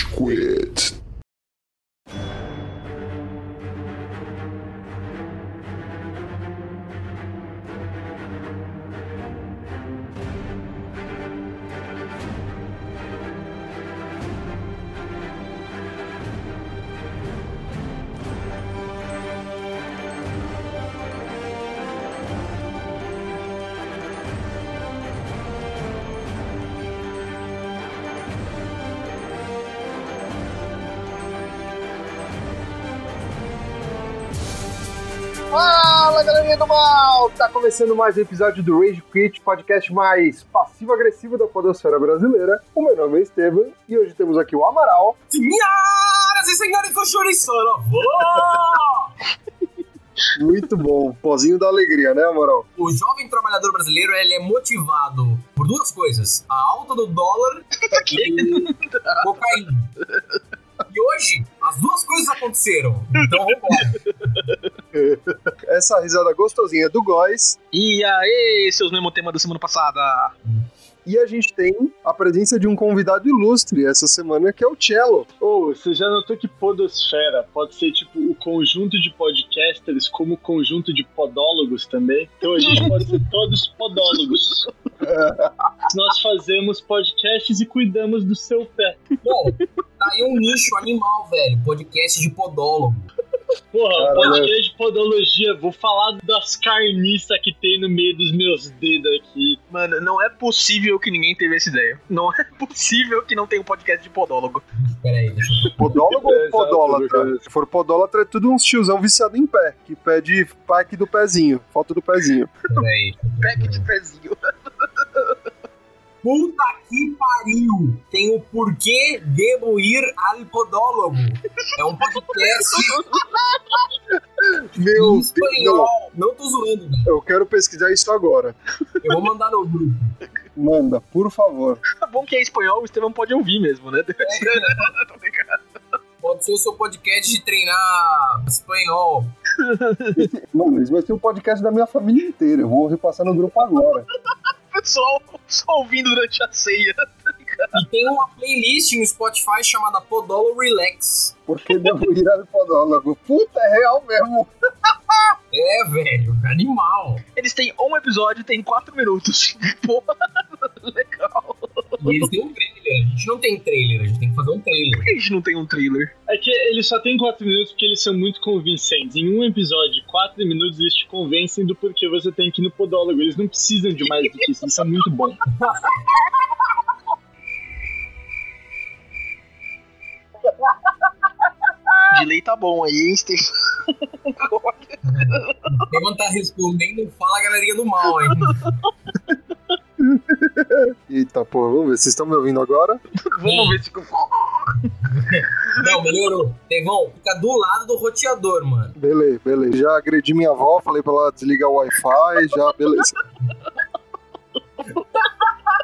Rage Quit. Mal! Tá começando mais um episódio do Rage Quit, podcast mais passivo-agressivo da podosfera brasileira. O meu nome é Estevam e hoje temos aqui o Amaral. Senhoras e senhores Choriçano, Muito bom, pozinho da alegria, né, Amaral? O jovem trabalhador brasileiro ele é motivado por duas coisas: a alta do dólar e cocaína. E hoje, as duas coisas aconteceram. Então vambora. Essa risada gostosinha do Góis. E aí, seus mesmo tema da semana passada? E a gente tem a presença de um convidado ilustre essa semana, que é o Cello. Ô, você já notou que podosfera pode ser tipo o conjunto de podcasters como o conjunto de podólogos também? Então a gente pode ser todos podólogos. Nós fazemos podcasts e cuidamos do seu pé. Bom, tá aí um nicho animal, velho. Podcast de podólogo. Porra, podcast de podologia, vou falar das carniças que tem no meio dos meus dedos aqui. Mano, não é possível que ninguém teve essa ideia. Não é possível que não tenha um podcast de podólogo. Pera aí, deixa eu... Podólogo É, ou exato, podólatra? Se for podólatra, é tudo uns tiozão viciado em pé, que pede pack do pezinho, foto do pezinho. Pera aí. Pack de pezinho. Puta que pariu! Tem o porquê devo ir ao podólogo. É um podcast Meu em Deus, espanhol. Não tô zoando, velho. eu quero pesquisar isso agora. Eu vou mandar no grupo. Manda, por favor. Tá bom que é espanhol, o Estevão pode ouvir mesmo, né? Tô brincando. Pode ser o seu podcast de treinar espanhol. Mano, isso vai ser o podcast da minha família inteira. Eu vou repassar no grupo agora. Pessoal só ouvindo durante a ceia. E tem uma playlist no Spotify chamada Podolo Relax. Porque devo ir ao podólogo. Puta, é real mesmo. É, velho, animal. Eles têm um episódio, tem quatro minutos. Porra, legal. E eles têm um trailer. A gente não tem trailer, a gente tem que fazer um trailer. Por que a gente não tem um trailer? É que eles só têm 4 minutos porque eles são muito convincentes. Em um episódio de 4 minutos, eles te convencem do porquê você tem que ir no podólogo. Eles não precisam de mais do que isso, eles são muito bons. Delay tá bom aí, hein, Estevão? Quem tá respondendo, fala galerinha do mal, hein? Eita, pô, vamos ver. Vocês estão me ouvindo agora? Vamos ver se... Não, melhorou. Devon, fica do lado do roteador, mano. Beleza, beleza. Já agredi minha avó, falei pra ela desligar o Wi-Fi, já, beleza.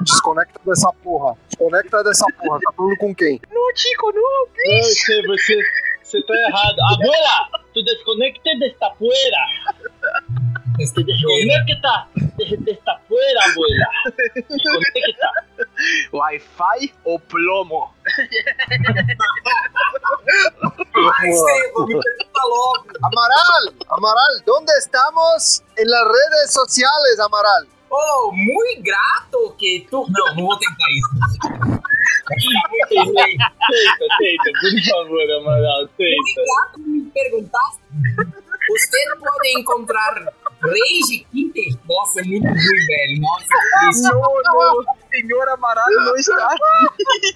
Desconecta dessa porra. Desconecta dessa porra. Tá falando com quem? Não, Tico, não. Não, você, você, você tá errado. Abuela, tu desconecte desta poeira. Desconecta de- desta poeira, abuela. Desconecta. Wi-Fi ou plomo? Ai, Estevam, me pergunta logo. Amaral, Amaral, ¿dónde estamos? En las redes sociales, Amaral. Oh, muito grato que tu... Não, não vou tentar isso. Vai ficar muito ruim. Tenta, tenta, por favor, Amaral, tenta. Muito grato que me perguntaste. Você pode encontrar Rage Kit? Nossa, é muito ruim, velho. Nossa, que triste. Não, não. Senhor Amaralho não está aqui.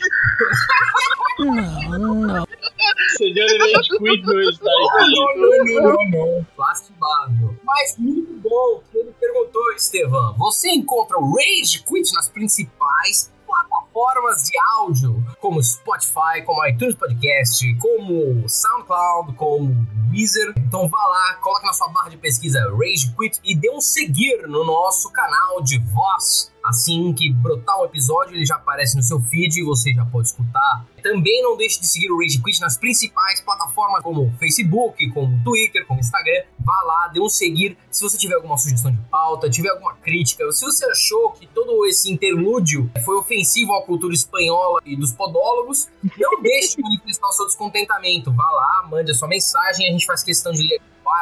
Senhor Rage Quit não está aqui. Não, não, não, não, não. Lastimado. Mas muito bom que ele perguntou, Estevam. Você encontra o Rage Quit nas principais plataformas de áudio, como Spotify, como iTunes Podcast, como SoundCloud, como Deezer. Então vá lá, coloque na sua barra de pesquisa Rage Quit e dê um seguir no nosso canal de voz Assim que brotar o episódio, ele já aparece no seu feed e você já pode escutar. Também não deixe de seguir o Rage Quit nas principais plataformas como Facebook, como Twitter, como Instagram. Vá lá, dê um seguir. Se você tiver alguma sugestão de pauta, tiver alguma crítica, se você achou que todo esse interlúdio foi ofensivo à cultura espanhola e dos podólogos, não deixe de manifestar o seu descontentamento. Vá lá, mande a sua mensagem, a gente faz questão de ler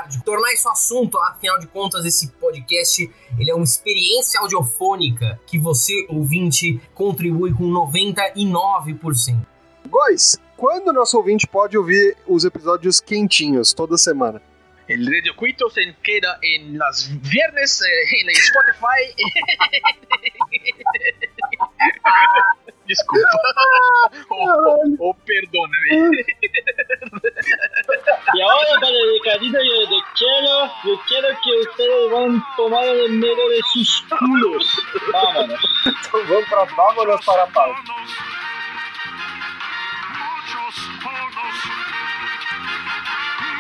de tornar isso assunto, afinal de contas, esse podcast ele é uma experiência audiofônica que você, ouvinte, contribui com 99%. Góis, quando o nosso ouvinte pode ouvir os episódios quentinhos toda semana? El Radio Quito se queda en las viernes eh, en Spotify. Desculpa. ou, ou perdona-me. e agora, para de recadito yo te quiero, yo que vocês vão tomar o melhor de seus culos. Vámonos. Então vamos para vámonos para pausa.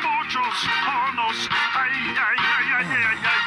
Muchos monos, ay, ay, ay, ay, ay, ay.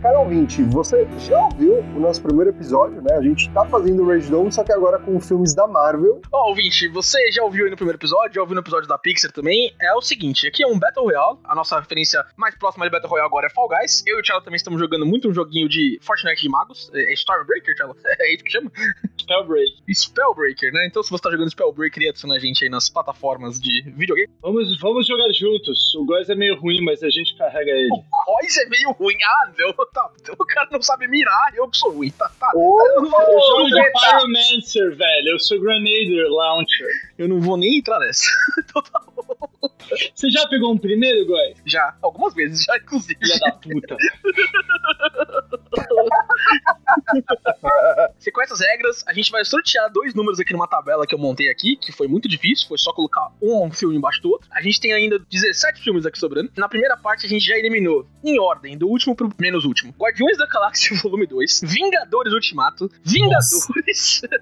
Cara ouvinte, você já ouviu o nosso primeiro episódio, né? A gente tá fazendo o Rage Dome, só que agora com filmes da Marvel. Ó, oh, ouvinte, você já ouviu aí no primeiro episódio, já ouviu no episódio da Pixar também. É o seguinte, aqui é um Battle Royale, a nossa referência mais próxima de Battle Royale agora é Fall Guys. Eu e o Thiago também estamos jogando muito um joguinho de Fortnite de magos. É Stormbreaker, Thiago? É isso que chama? Spellbreak. Spellbreaker, né? Então se você tá jogando Spellbreaker e adiciona a gente aí nas plataformas de videogame. Vamos, vamos jogar juntos. O Góis é meio ruim, mas a gente carrega ele. Góis é meio ruim? Ah, não. Tá, o cara não sabe mirar, eu que sou ruim. Tá, tá. Oh, eu jogo de Pyromancer, velho. Eu sou Grenadier Launcher. Eu não vou nem entrar nessa. então tá bom. Você já pegou um primeiro, Góis? Já, algumas vezes, já, inclusive. Filha da puta. Você conhece as regras, a gente vai sortear dois números aqui numa tabela que eu montei aqui, que foi muito difícil, foi só colocar um filme embaixo do outro. A gente tem ainda 17 filmes aqui sobrando. Na primeira parte a gente já eliminou, em ordem, do último pro menos último. Guardiões da Galáxia Volume 2, Vingadores Ultimato, Vingadores...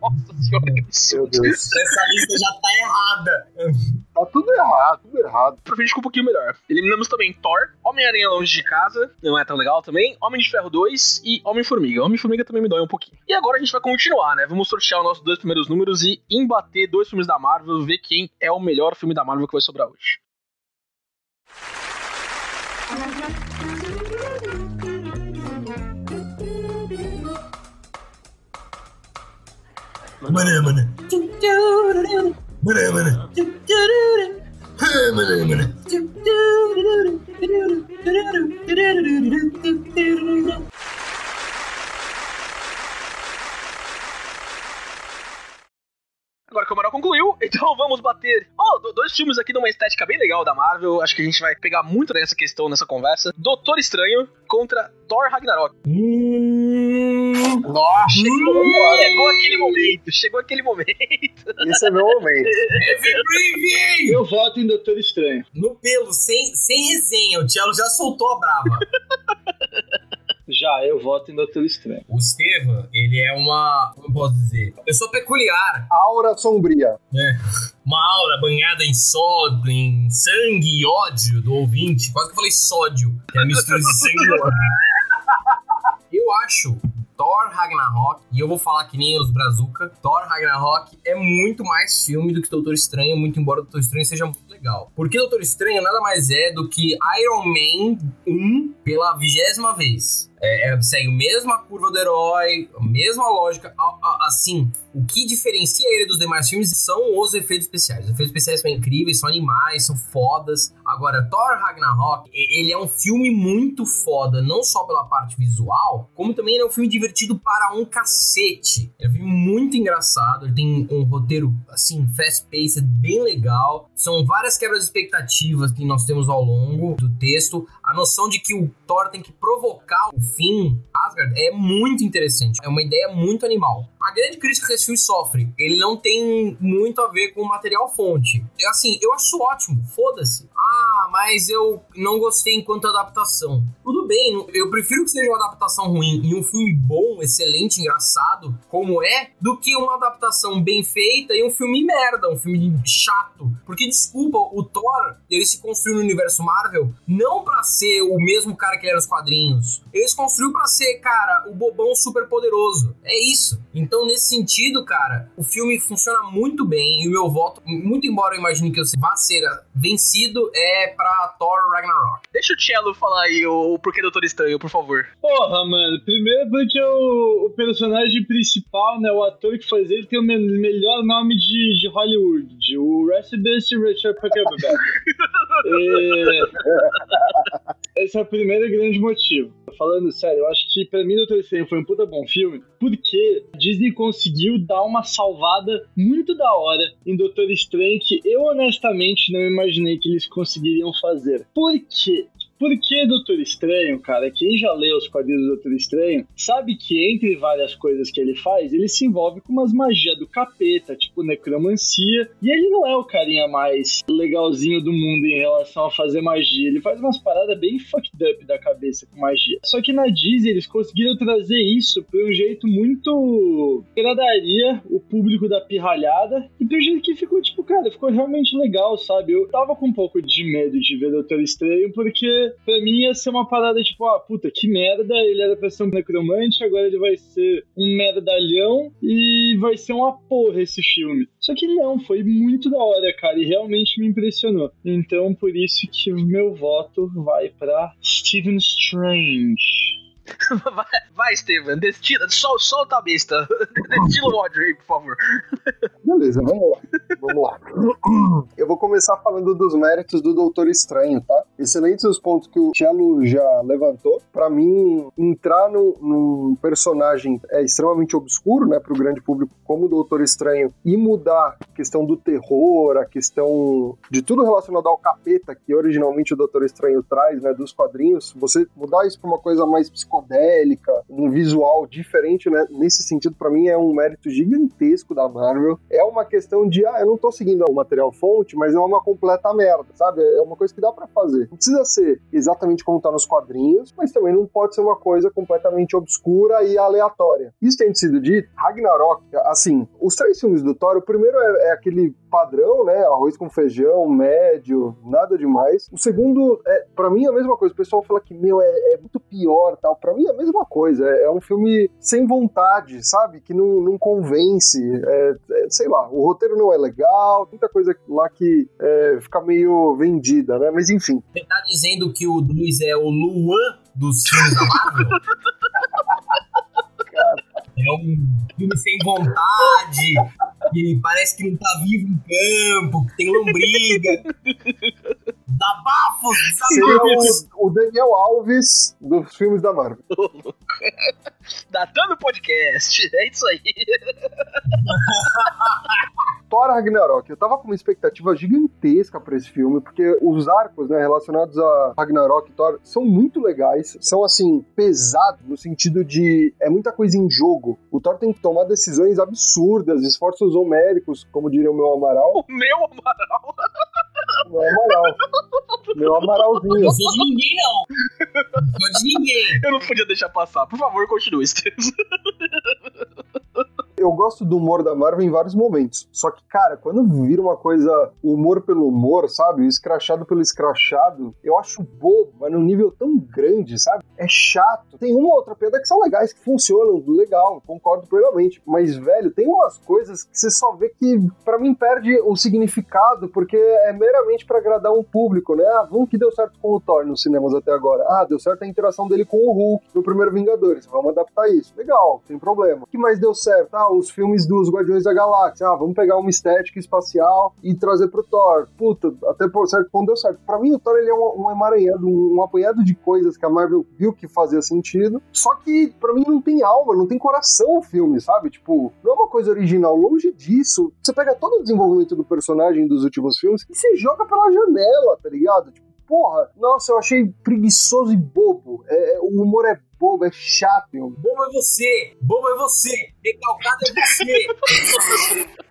Nossa, senhora, que absurdo. Meu Deus. Essa lista já tá errada. Tá tudo errado, tudo errado. Pra fingir um pouquinho melhor. Eliminamos também Thor, Homem-Aranha Longe de Casa, não é tão legal também, Homem de Ferro 2 e Homem-Formiga. Homem-Formiga também me dói um pouquinho. E agora a gente vai continuar, né? Vamos sortear os nossos dois primeiros números e embater dois filmes da Marvel, ver quem é o melhor filme da Marvel que vai sobrar hoje. Mané, mané. Agora que o Amaral concluiu, então vamos bater. Oh, do- dois filmes aqui de uma estética bem legal da Marvel. Acho que a gente vai pegar muito nessa questão nessa conversa. Doutor Estranho contra Thor Ragnarok. Nossa, Chegou, vambora. chegou aquele momento, chegou aquele momento. Esse é meu momento. Eu voto em Doutor Estranho. No pelo, sem, sem resenha. O Tchelo já soltou a brava. Já, eu voto em Doutor Estranho. O Estevam, ele é uma. Como eu posso dizer? Uma pessoa peculiar. Aura sombria. Uma aura banhada em sódio, em sangue e ódio do ouvinte. Quase que eu falei sódio, que é a mistura de sangue e ódio. Eu acho Thor Ragnarok, e eu vou falar que nem os Brazuca, Thor Ragnarok é muito mais filme do que Doutor Estranho, muito embora Doutor Estranho seja legal. Porque Doutor Estranho nada mais é do que Iron Man 1 pela vigésima vez. É, é, segue a mesma curva do herói, a mesma lógica. A- a- Assim, o que diferencia ele dos demais filmes são os efeitos especiais. Os efeitos especiais são incríveis, são animais, são fodas. Agora, Thor Ragnarok, ele é um filme muito foda, não só pela parte visual, como também ele é um filme divertido para um cacete. É um filme muito engraçado, ele tem um roteiro, assim, fast-paced, bem legal. São várias quebras de expectativas que nós temos ao longo do texto. A noção de que o Thor tem que provocar o fim Asgard é muito interessante. É uma ideia muito animal. A grande crítica que esse filme sofre, ele não tem muito a ver com o material fonte. Eu, assim, eu acho ótimo, foda-se. Ah, mas eu não gostei enquanto adaptação. Tudo bem, eu prefiro que seja uma adaptação ruim e um filme bom, excelente, engraçado, como é, do que uma adaptação bem feita e um filme merda, um filme chato. Porque, desculpa, o Thor, ele se construiu no universo Marvel não pra ser o mesmo cara que era nos quadrinhos. Ele se construiu pra ser, cara, o bobão super poderoso. É isso. Então, nesse sentido, cara, o filme funciona muito bem e o meu voto, muito embora eu imagine que eu vá ser vencido, é pra Thor Ragnarok. Deixa o Cello falar aí o, o porquê Doutor Estranho, por favor. Porra, mano. Primeiro porque o, o personagem principal, né, o ator que faz ele, tem o me- melhor nome de, de Hollywood. de O Resident Richard Packerberg. Esse é o primeiro grande motivo. Falando sério, eu acho que pra mim Doutor Estranho foi um puta bom filme, porque a Disney conseguiu dar uma salvada muito da hora em Doutor Estranho que eu honestamente não imaginei que eles conseguiriam fazer. Por quê? Porque Doutor Estranho, cara, quem já leu os quadrinhos do Doutor Estranho, sabe que entre várias coisas que ele faz, ele se envolve com umas magias do capeta, tipo necromancia, e ele não é o carinha mais legalzinho do mundo em relação a fazer magia. Ele faz umas paradas bem fucked up da cabeça com magia. Só que na Disney eles conseguiram trazer isso por um jeito muito agradaria o público da pirralhada e por um jeito que ficou tipo, cara, ficou realmente legal, sabe? Eu tava com um pouco de medo de ver Doutor Estranho porque pra mim ia ser uma parada tipo, ah, puta, que merda, ele era pra ser um necromante, agora ele vai ser um merdalhão e vai ser uma porra esse filme. Só que não, foi muito da hora, cara, e realmente me impressionou. Então, por isso que o meu voto vai pra Stephen Strange. vai, vai, Steven, destila, sol, solta a besta. Destila o ódio aí, por favor. Beleza, vamos lá. Vamos lá. Eu vou começar falando dos méritos do Doutor Estranho, tá? Excelentes os pontos que o Cello já levantou. Pra mim, entrar num, num personagem é extremamente obscuro, né, pro grande público, como o Doutor Estranho, e mudar a questão do terror, a questão de tudo relacionado ao capeta que originalmente o Doutor Estranho traz, né, dos quadrinhos, você mudar isso pra uma coisa mais psicodélica, um visual diferente, né, nesse sentido, pra mim é um mérito gigantesco da Marvel. É uma questão de, ah, eu não tô seguindo o material fonte, mas é uma completa merda, sabe? É uma coisa que dá pra fazer. Não precisa ser exatamente como tá nos quadrinhos, mas também não pode ser uma coisa completamente obscura e aleatória. Isso tendo sido dito, Ragnarok, assim, os três filmes do Thor, o primeiro é, é aquele padrão, né? Arroz com feijão, médio, nada demais. O segundo, é, para mim, é a mesma coisa. O pessoal fala que, meu, é, é muito pior tal. Pra mim é a mesma coisa. É, é um filme sem vontade, sabe? Que não, não convence. É, é, sei lá, o roteiro não é legal, muita coisa lá que é, fica meio vendida, né? Mas enfim. Você tá dizendo que o Luiz é o Luan dos filmes da Marvel? É um filme sem vontade, que parece que não tá vivo em campo, que tem lombriga. Dá bafos, Seria desabafos. o, o Daniel Alves dos filmes da Marvel. Datando o podcast. É isso aí. Thor Ragnarok. Eu tava com uma expectativa gigantesca pra esse filme, porque os arcos, né, relacionados a Ragnarok e Thor são muito legais, são assim, pesados no sentido de é muita coisa em jogo. O Thor tem que tomar decisões absurdas, esforços homéricos, como diria o meu Amaral. O meu Amaral. Meu Amaral. Meu Amaralzinho. Não sou de ninguém, não. Não sou de ninguém. Eu não podia deixar passar. Por favor, continue, Steven. Eu gosto do humor da Marvel em vários momentos. Só que, cara, quando vira uma coisa humor pelo humor, sabe? Escrachado pelo escrachado, eu acho bobo, mas num nível tão grande, sabe? É chato. Tem uma ou outra piada que são legais, que funcionam, legal, concordo plenamente. Mas, velho, tem umas coisas que você só vê que, pra mim, perde o significado, porque é meramente pra agradar um público, né? Ah, vamos que deu certo com o Thor nos cinemas até agora. Ah, deu certo a interação dele com o Hulk no primeiro Vingadores. Vamos adaptar isso. Legal, sem problema. O que mais deu certo? Ah, os filmes dos Guardiões da Galáxia. Ah, vamos pegar uma estética espacial e trazer pro Thor. Puta, até por certo ponto deu certo. Pra mim, o Thor ele é um, um emaranhado, um, um apanhado de coisas que a Marvel viu que fazia sentido. Só que, pra mim, não tem alma, não tem coração o filme, sabe? Tipo, não é uma coisa original. Longe disso, você pega todo o desenvolvimento do personagem dos últimos filmes e você joga pela janela, tá ligado? Tipo, porra, nossa, eu achei preguiçoso e bobo. É, o humor é bobo, é chato, meu. Bobo é você! Bobo é você! Recalcado é você!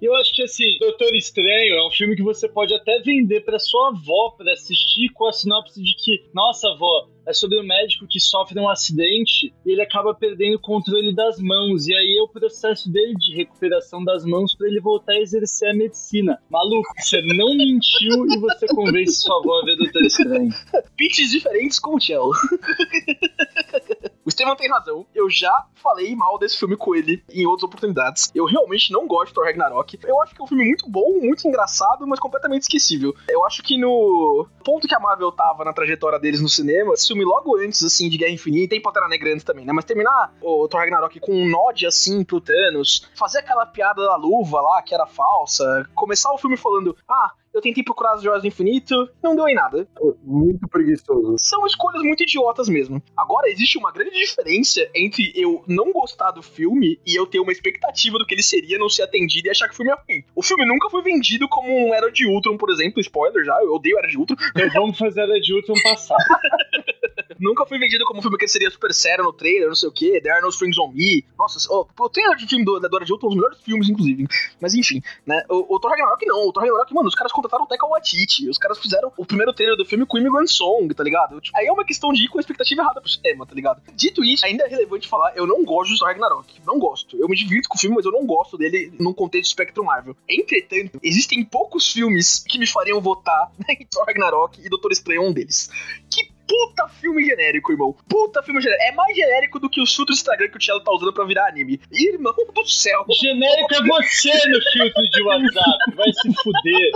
Eu acho que assim, Doutor Estranho é um filme que você pode até vender pra sua avó pra assistir com a sinopse de que, nossa avó, é sobre um médico que sofre um acidente e ele acaba perdendo o controle das mãos. E aí é o processo dele de recuperação das mãos pra ele voltar a exercer a medicina. Maluco, você não mentiu e você convence sua avó a ver Doutor Estranho. Pitches diferentes com o Cello. O Estevam tem razão. Eu já falei mal desse filme com ele em outras oportunidades. Eu realmente não gosto de Thor Ragnarok. Eu acho que é um filme muito bom, muito engraçado, mas completamente esquecível. Eu acho que no ponto que a Marvel tava na trajetória deles no cinema, esse filme logo antes, assim, de Guerra Infinita, tem Pantera Negra antes também, né? Mas terminar o Thor Ragnarok com um nod, assim, pro Thanos, fazer aquela piada da luva lá, que era falsa, começar o filme falando, ah, eu tentei procurar as joias do infinito, não deu em nada. Muito preguiçoso. São escolhas muito idiotas mesmo. Agora, existe uma grande diferença entre eu não gostar do filme e eu ter uma expectativa do que ele seria, não ser atendido e achar que o filme é ruim. O filme nunca foi vendido como um Era de Ultron, por exemplo, spoiler já, eu odeio Era de Ultron. Vamos fazer a de Ultron passar. nunca foi vendido como um filme que seria super sério no trailer, não sei o que, There Are No Strings On Me. Nossa, oh, o trailer de filme do, da Dora de Ultron é um dos melhores filmes, inclusive. Mas enfim, né, o, o Thor Ragnarok não, o Thor Ragnarok, mano, os caras contrataram o Taika Waititi, os caras fizeram o primeiro trailer do filme com o Immigrant Song, tá ligado? Tipo, aí é uma questão de ir com a expectativa errada pro cinema, tá ligado? Dito isso, ainda é relevante falar, eu não gosto de Ragnarok, não gosto. Eu me divirto com o filme, mas eu não gosto dele num contexto de espectro Marvel. Entretanto, existem poucos filmes que me fariam votar em Thor Ragnarok e Doutor Estranho é um deles. Que puta filme genérico, irmão. Puta filme genérico. É mais genérico do que os filtros do Instagram que o Thiago tá usando pra virar anime. Irmão do céu. Genérico é você no filtro de WhatsApp. Vai se fuder.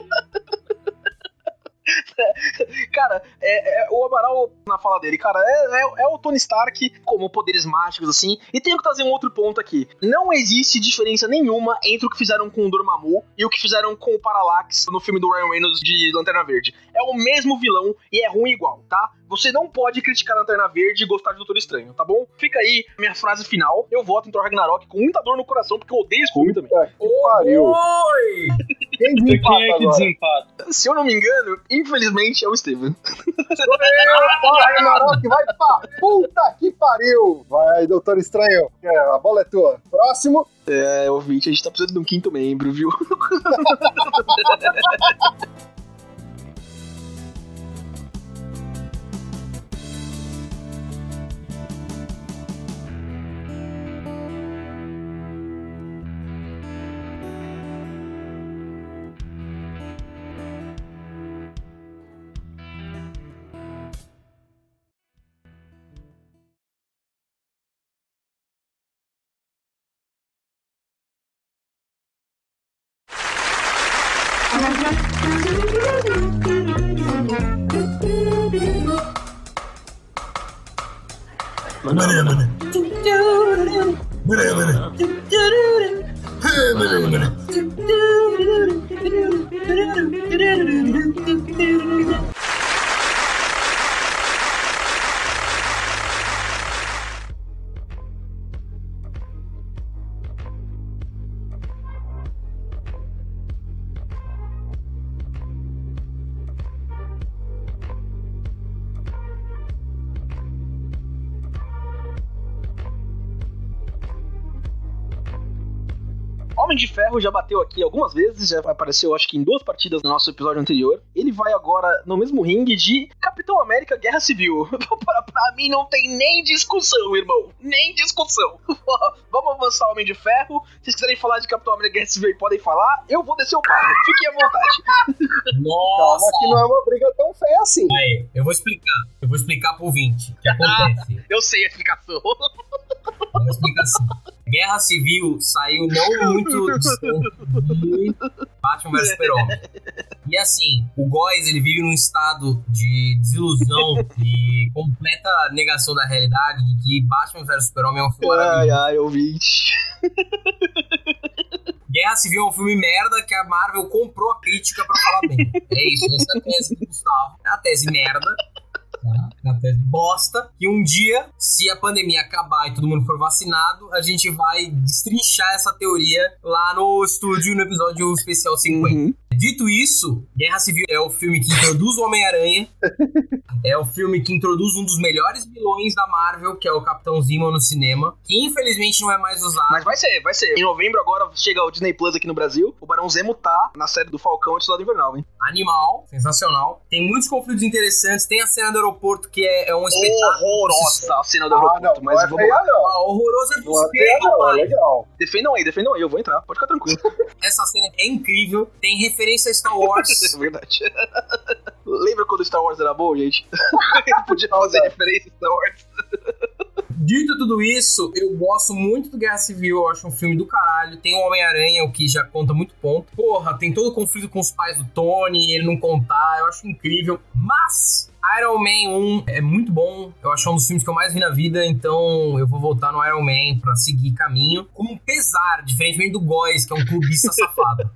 Cara, é, é, o Amaral, na fala dele, cara, é, é, é, o Tony Stark como poderes mágicos, assim. E tenho que trazer um outro ponto aqui. Não existe diferença nenhuma entre o que fizeram com o Dormammu e o que fizeram com o Parallax no filme do Ryan Reynolds de Lanterna Verde. É o mesmo vilão e é ruim igual, tá? Você não pode criticar a Lanterna Verde e gostar de Doutor Estranho, tá bom? Fica aí minha frase final. Eu voto em Thor Ragnarok com muita dor no coração, porque eu odeio esse filme também. Que pariu. Oi! Quem é que desempata? Se eu não me engano, infelizmente é o Steven. Thor Ragnarok, vai pra puta que pariu. Vai, Doutor Estranho. É, a bola é tua. Próximo. É, ouvinte, a gente tá precisando de um quinto membro, viu? Homem Ferro já bateu aqui algumas vezes, já apareceu acho que em duas partidas no nosso episódio anterior. Ele vai agora no mesmo ringue de Capitão América Guerra Civil. pra, pra mim não tem nem discussão, irmão. Nem discussão. Vamos avançar Homem de Ferro. Se vocês quiserem falar de Capitão América Guerra Civil, podem falar. Eu vou descer o carro. Fiquem à vontade. Calma Nossa! que não é uma briga tão feia assim. Aí, eu vou explicar. Eu vou explicar pro ouvinte o que acontece. Eu sei a explicação. Vou explicar assim. Guerra Civil saiu não muito distante de Batman vs Super-Homem. E assim, o Góis ele vive num estado de desilusão e completa negação da realidade de que Batman vs Super-Homem é um filme Ai, ai, ouvinte. Guerra Civil é um filme merda que a Marvel comprou a crítica pra falar bem. É isso, essa é a tese do Gustavo. É a tese merda. Tá? É a tese bosta. Que um dia, se a pandemia acabar e todo mundo for vacinado, a gente vai destrinchar essa teoria lá no estúdio no episódio especial 50. Uhum. Dito isso, Guerra Civil é o filme que introduz o Homem-Aranha. É o filme que introduz um dos melhores vilões da Marvel, que é o Capitão Zemo no cinema, que infelizmente não é mais usado. Mas vai ser, vai ser. Em novembro agora chega o Disney Plus aqui no Brasil. O Barão Zemo tá na série do Falcão antes do lado invernal, hein? Animal, sensacional. Tem muitos conflitos interessantes. Tem a cena do aeroporto, que é, é um espetáculo. Horrorosa a cena do Ah, aeroporto, não, mas não é vamos feia, lá. não. Ah, horroroso é Não é é legal. Defendam aí, defendam aí, eu vou entrar, pode ficar tranquilo. Essa cena é incrível. Tem referência a Star Wars. é verdade. Lembra quando Star Wars era bom, gente? Podia fazer Saudade. referência a Star Wars. Dito tudo isso, eu gosto muito do Guerra Civil, eu acho um filme do caralho. Tem o Homem-Aranha, o que já conta muito ponto. Porra, tem todo o conflito com os pais do Tony, ele não contar, eu acho incrível. Mas Iron Man 1 é muito bom, eu acho um dos filmes que eu mais vi na vida, então eu vou voltar no Iron Man pra seguir caminho. Com um pesar, diferentemente do Góis, que é um clubista safado.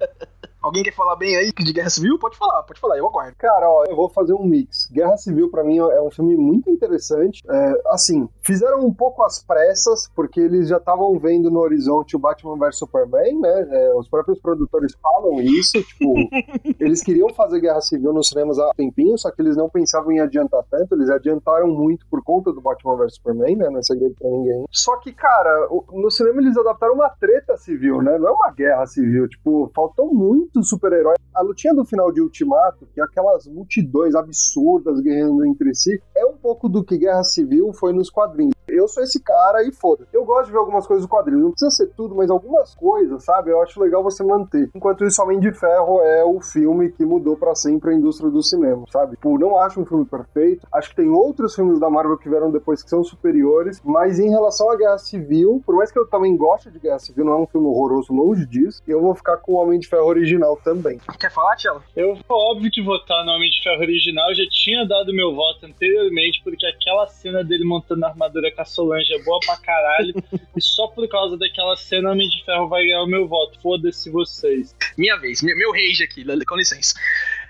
Alguém quer falar bem aí de Guerra Civil? Pode falar, pode falar, eu aguardo. Cara, ó, eu vou fazer um mix. Guerra Civil, pra mim, é um filme muito interessante. É, assim, fizeram um pouco às pressas, porque eles já estavam vendo no horizonte o Batman vs Superman, né? É, os próprios produtores falam isso, tipo, eles queriam fazer Guerra Civil nos cinemas há tempinho, só que eles não pensavam em adiantar tanto, eles adiantaram muito por conta do Batman vs Superman, né? Não é segredo pra ninguém. Só que, cara, no cinema eles adaptaram uma treta civil, né? Não é uma guerra civil, tipo, faltou muito super-herói. A lutinha do final de Ultimato, que é aquelas multidões absurdas guerreando entre si, é um pouco do que Guerra Civil foi nos quadrinhos. Eu sou esse cara e foda. Eu gosto de ver algumas coisas do quadrinho. Não precisa ser tudo, mas algumas coisas, sabe? Eu acho legal você manter. Enquanto isso, Homem de Ferro é o filme que mudou pra sempre a indústria do cinema, sabe? Tipo, não acho um filme perfeito. Acho que tem outros filmes da Marvel que vieram depois que são superiores. Mas em relação à Guerra Civil, por mais que eu também goste de Guerra Civil, não é um filme horroroso, longe disso. Eu vou ficar com o Homem de Ferro original também. Quer falar, Tchela? Eu vou óbvio que votar no Homem de Ferro original. Eu já tinha dado meu voto anteriormente, porque aquela cena dele montando a armadura com a Solange é boa pra caralho. e só por causa daquela cena, Homem de Ferro vai ganhar o meu voto. Foda-se vocês. Minha vez, meu, meu rage aqui, com licença.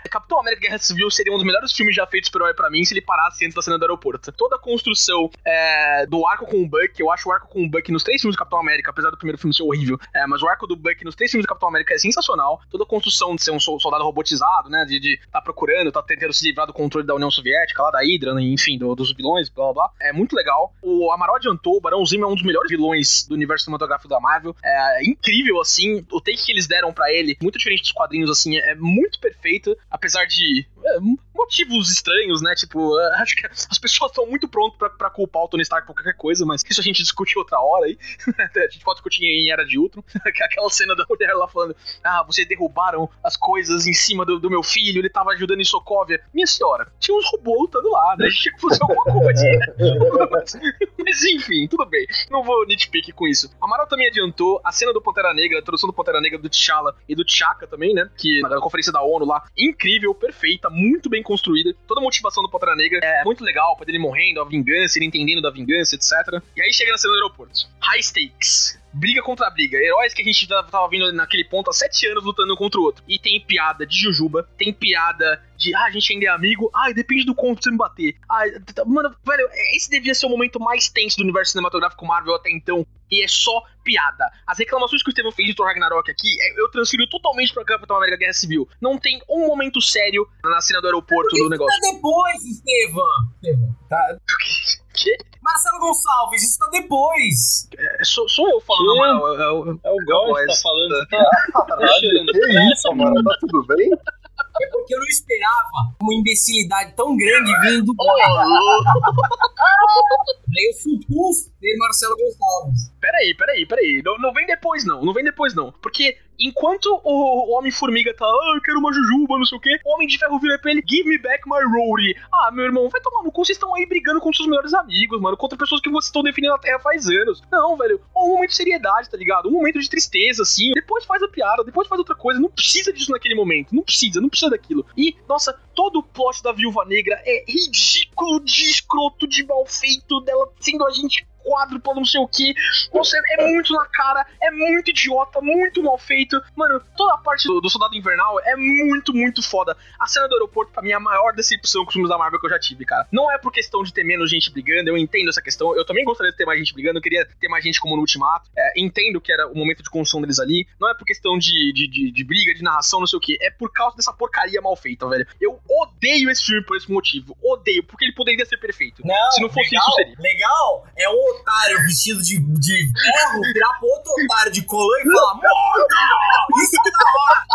Capitão América Guerra Civil seria um dos melhores filmes já feitos por herói pra mim se ele parasse antes da cena do aeroporto. Toda a construção é, do arco com o Buck, eu acho o arco com o Buck nos três filmes do Capitão América, apesar do primeiro filme ser horrível, é, mas o arco do Buck nos três filmes do Capitão América é sensacional. Toda a construção de ser um sol- soldado robotizado, né, de, de tá procurando, tá tentando se livrar do controle da União Soviética, lá da Hydra, né, enfim, do- dos vilões, blá blá blá. É muito legal. O Amaral adiantou, o Barão Zemo é um dos melhores vilões do universo cinematográfico da Marvel. É incrível, assim, o take que eles deram pra ele, muito diferente dos quadrinhos, assim, é muito perfeito, apesar de é, motivos estranhos, né? Tipo, é, acho que as pessoas estão muito prontas pra culpar o Tony Stark por qualquer coisa, mas isso a gente discute outra hora aí. a gente pode discutir em Era de Ultron, que aquela cena da mulher lá falando: Ah, vocês derrubaram as coisas em cima do, do meu filho, ele tava ajudando em Sokovia. Minha senhora, tinha uns robôs lutando lá, né? A gente tinha que fazer alguma coisa. Mas enfim, tudo bem. Não vou nitpick com isso. Amaral também adiantou a cena do Pantera Negra, a introdução do Pantera Negra do T'Challa e do T'Chaka também, né? Que na conferência da ONU lá, incrível, perfeita, muito bem construída. Toda a motivação do Pantera Negra é muito legal, pra ele morrendo, a vingança, ele entendendo da vingança, etc. E aí chega na cena do aeroporto. High stakes. Briga contra briga. Heróis que a gente tava vendo naquele ponto há sete anos lutando um contra o outro. E tem piada de Jujuba, tem piada de, ah, a gente ainda é amigo, ah, depende do quanto você me bater. Ah, mano, velho, esse devia ser o momento mais tenso do universo cinematográfico Marvel até então. E é só piada. As reclamações que o Steven fez de Thor Ragnarok aqui, é- eu transfiro totalmente pra Capitão América Guerra Civil. Não tem um momento sério na cena do aeroporto do negócio. Tá depois, Estevam. Estevam, Tá. Que? Marcelo Gonçalves, isso tá depois. É, sou, sou eu falando, Que? na moral. É, o- É Góis que tá falando. Você tá, cheirando Que isso, mano? Tá tudo bem? É porque eu não esperava uma imbecilidade tão grande vindo do. Aí eu supus ter Marcelo Gonçalves. Peraí, peraí, peraí. Não, não vem depois, não. Não vem depois, não. Porque enquanto o, Homem-Formiga tá, ah, eu quero uma jujuba, não sei o quê, o Homem de Ferro vira pra ele, give me back my Rory. Ah, meu irmão, vai tomar no cu, vocês estão aí brigando contra seus melhores amigos, mano, contra pessoas que vocês estão defendendo na Terra faz anos. Não, velho, um momento de seriedade, tá ligado? Um momento de tristeza, assim. Depois faz a piada, depois faz outra coisa. Não precisa disso naquele momento. Não precisa, não precisa daquilo. E, nossa, todo o plot da Viúva Negra é ridículo, de escroto, de mal feito, dela sendo a gente quádrupla, não sei o que. Você é muito na cara, é muito idiota, muito mal feito. Mano, toda a parte do, do Soldado Invernal é muito, muito foda. A cena do aeroporto, pra mim, é a maior decepção com os filmes da Marvel que eu já tive, cara. Não é por questão de ter menos gente brigando, eu entendo essa questão. Eu também gostaria de ter mais gente brigando, eu queria ter mais gente como no Ultimato. É, entendo que era o momento de construção deles ali. Não é por questão de, de, de, de briga, de narração, não sei o que. É por causa dessa porcaria mal feita, velho. Eu odeio esse filme por esse motivo. Odeio, porque ele poderia ser perfeito. Não, Se não fosse legal, isso, seria. Legal é um otário vestido de, de ferro virar pro outro otário de colã e falar: Morda! Isso é da hora!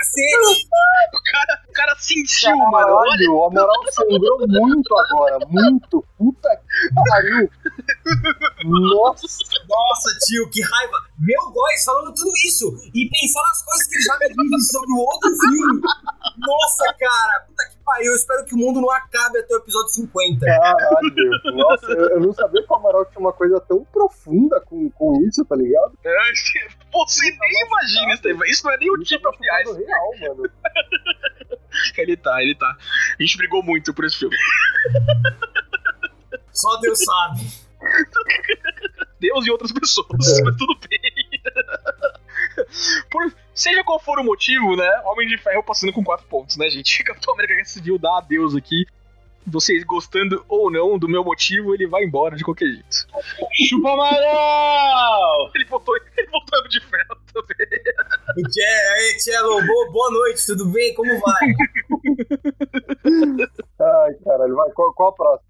Cacete! O cara, o cara sentiu, mano. Olha, Caralho, o Amaral sangrou muito agora. Muito. Puta que pariu. Nossa. Nossa, tio, que raiva! Meu Góis falando tudo isso e pensar nas coisas que ele já me disse sobre o outro filme. Nossa, cara, puta que pariu. Eu espero que o mundo não acabe até o episódio 50. Caralho. Nossa, eu, eu não sabia que o Amaral tinha uma coisa tão profunda com, com isso, tá ligado? Você nem imagina, Estevam. Isso não é nem o é tipo of the profundado Ice. real, mano. Ele tá, ele tá. A gente brigou muito por esse filme. Só Deus sabe. Deus e outras pessoas, É. mas tudo bem. Por, seja qual for o motivo, né? Homem de Ferro passando com quatro pontos, né, gente? Capitão América Guerra Civil dá adeus aqui. Vocês gostando ou não do meu motivo, ele vai embora de qualquer jeito. Chupa Amaral! Ele voltou, ele voltou Homem de Ferro também. Aí, Tchelo, boa, boa noite, tudo bem? Como vai? Ai, caralho. Vai, qual, qual a próxima?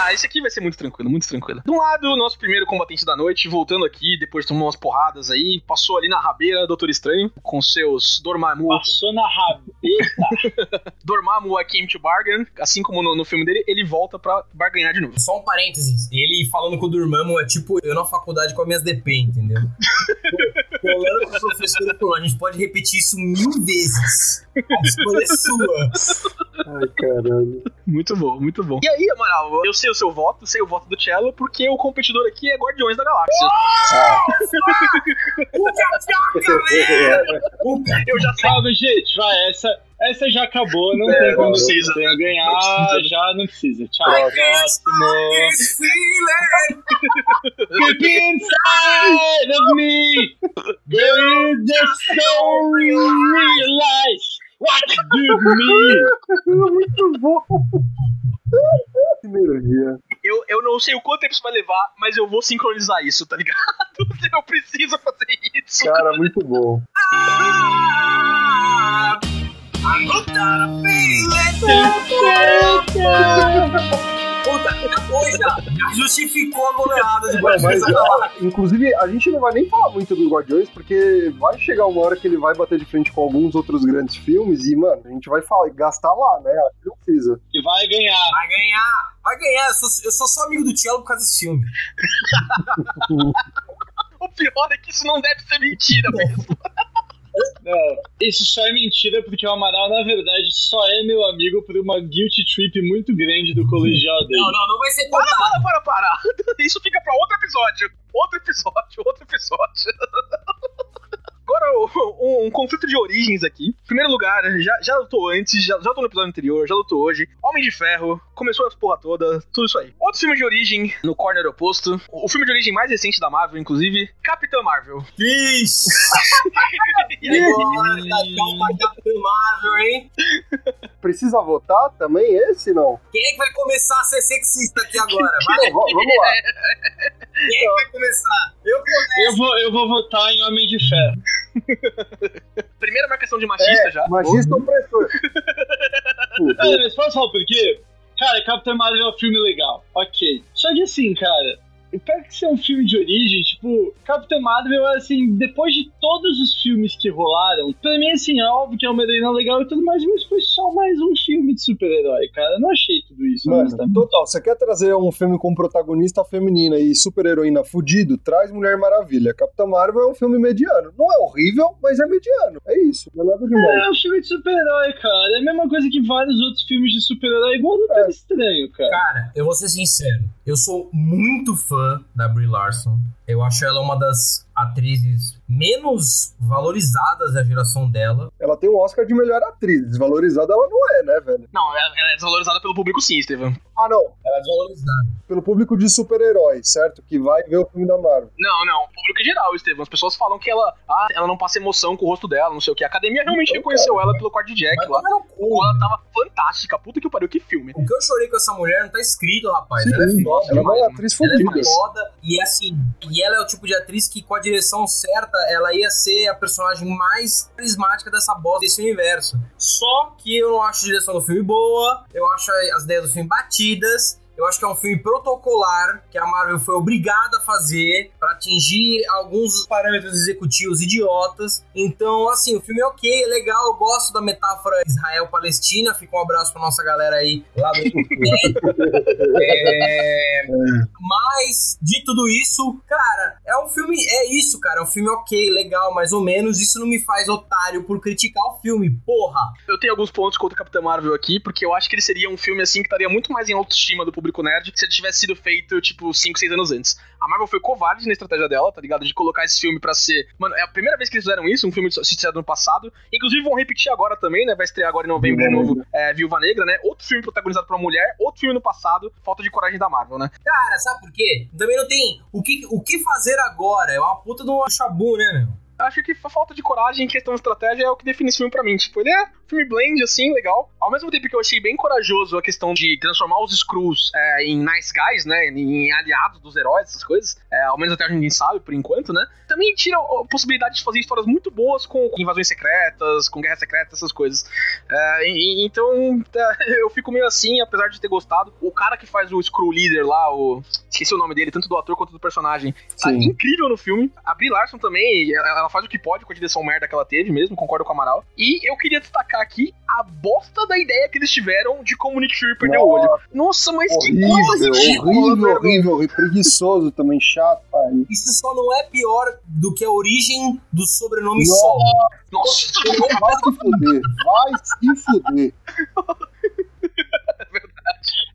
Ah, esse aqui vai ser muito tranquilo, muito tranquilo. De um lado, o nosso primeiro combatente da noite, voltando aqui, depois de tomar umas porradas aí, passou ali na rabeira, Doutor Estranho, com seus Dormammu. Passou na rabeta. Dormammu I came to bargain, assim como no, no filme dele, ele volta pra barganhar de novo. Só um parênteses. Ele falando com o Durmamo é tipo eu na faculdade com as minhas DP, entendeu? Colando com o professor e falou, a gente pode repetir isso mil vezes. A escolha é sua. Ai, caralho. Muito bom, muito bom. E aí, Amaral, eu sei o seu voto, sei o voto do Cello, porque o competidor aqui é Guardiões da Galáxia. Eu já sei. Calma, gente, vai, essa, essa já acabou, não É, tem como precisa. você ganhar, Não precisa. já não precisa. Tchau, Próximo. Deep inside of me, there is the soul you realize what you do me. Muito bom. Que energia. Eu, eu não sei o quanto tempo isso vai levar, mas eu vou sincronizar isso, tá ligado? Eu preciso fazer isso. Cara, muito bom. Ah, a feeling. Puta, acabou já. Já justificou a goleada de Guardiões da Galáxia. ah, inclusive, a gente não vai nem falar muito dos Guardiões, porque vai chegar uma hora que ele vai bater de frente com alguns outros grandes filmes e, mano, a gente vai falar, gastar lá, né? Acho que não precisa. E vai ganhar. Vai ganhar, vai ganhar. Eu sou, eu sou só amigo do Cello por causa desse filme. O pior é que isso não deve ser mentira mesmo. Não, isso só é mentira porque o Amaral, na verdade, só é meu amigo por uma guilty trip muito grande do colegial dele. Não, não, não vai ser Para, contado. para, para, para. Isso fica pra outro episódio. Outro episódio, outro episódio. Agora, um, um conflito de origens aqui. Em primeiro lugar, já, já lutou antes, já, já lutou no episódio anterior, já lutou hoje. Homem de Ferro, começou as porra toda, tudo isso aí. Outro filme de origem, no corner oposto. O, filme de origem mais recente da Marvel, inclusive, Capitã Marvel. E aí? Agora, pra Capitã Marvel, hein? Precisa votar também esse, não? Quem é que vai começar a ser sexista aqui agora? Vai, Então, vamos lá. quem é que vai começar? Eu começo. Eu vou, eu vou votar em Homem de Ferro. Primeira marcação de machista É, já. machista opressor. Puta, Ah, mas posso falar por quê? Cara, Capitão Marvel é um filme legal. Ok. Só que assim, cara, pega que ser um filme de origem, tipo, Capitão Marvel, assim, depois de todos os filmes que rolaram, pra mim, assim, é óbvio que é uma heroína legal e tudo mais, mas foi só mais um filme de super-herói, cara. Eu não achei tudo isso, Mano, total, você quer trazer um filme com protagonista feminina e super-heroína fudido? Traz Mulher Maravilha. Capitã Marvel é um filme mediano. Não é horrível, mas é mediano. É isso, não é nada demais. É um filme de super-herói, cara. É a mesma coisa que vários outros filmes de super-herói, igual o Doutor É. Estranho, cara. Cara, eu vou ser sincero. Eu sou muito fã da Brie Larson. Eu acho ela uma das atrizes menos valorizadas da geração dela. Ela tem um Oscar de melhor atriz. Desvalorizada ela não é, né, velho? Não, ela ela é desvalorizada pelo público sim, Estevam. Ah, não. Ela é desvalorizada. Pelo público de super-herói, certo? Que vai ver o filme da Marvel. Não, não, o público em geral, Estevam. As pessoas falam que ela, ah, ela não passa emoção com o rosto dela, não sei o que. A academia realmente Então, reconheceu cara. ela pelo quarto de Jack Mas lá. cu, ela né? tava fantástica. Puta que pariu, que filme. O que eu chorei com essa mulher não tá escrito, rapaz. Sim, ela é foda. ela é uma atriz Ela fodida. é foda e assim, e ela é o tipo de atriz que com a direção certa, ela ia ser a personagem mais carismática dessa bosta desse universo. Só que eu não acho a direção do filme boa, eu acho as ideias do filme batidas. Eu acho que é um filme protocolar que a Marvel foi obrigada a fazer pra atingir alguns parâmetros executivos idiotas. Então, assim, o filme é ok, é legal. Eu gosto da metáfora Israel-Palestina. Fica um abraço pra nossa galera aí lá do é, mas, de tudo isso, cara, é um filme. É isso, cara. É um filme ok, legal, mais ou menos. Isso não me faz otário por criticar o filme, porra. Eu tenho alguns pontos contra o Capitão Marvel aqui, porque eu acho que ele seria um filme assim que estaria muito mais em autoestima do público nerd se ele tivesse sido feito, tipo, 5, 6 anos antes. A Marvel foi covarde na estratégia dela, tá ligado? De colocar esse filme pra ser. Mano, é a primeira vez que eles fizeram isso, um filme estreado no passado. Inclusive vão repetir agora também, né? Vai estrear agora em novembro de novo é, Viúva Negra, né? Outro filme protagonizado por uma mulher, outro filme no passado. Falta de coragem da Marvel, né? Cara, sabe por quê? Também não tem o que, o que fazer agora. É uma puta de um chabu, né, meu? Acho que a falta de coragem em questão de estratégia é o que define esse filme pra mim. Tipo, ele é um filme blend, assim, legal. Ao mesmo tempo que eu achei bem corajoso a questão de transformar os Skrulls é, em nice guys, né? Em aliados dos heróis, essas coisas. É, ao menos até a gente sabe, por enquanto, né? Também tira a possibilidade de fazer histórias muito boas com invasões secretas, com guerras secretas, essas coisas. É, e- então, tá, eu fico meio assim, apesar de ter gostado. O cara que faz o Skrull Leader lá, o... Esqueci o nome dele, tanto do ator quanto do personagem. Tá incrível no filme. A Brie Larson também, ela, ela faz o que pode com a direção merda que ela teve mesmo, concordo com o Amaral. E eu queria destacar aqui a bosta da ideia que eles tiveram de como o Nick Fury perdeu o olho. Nossa, mas que coisa Horrível, ridícula, horrível, horrível, horrível. Preguiçoso também, chato, pai. Isso só não é pior do que a origem do sobrenome Nossa. Sol. Nossa, Vai se fuder, vai se fuder.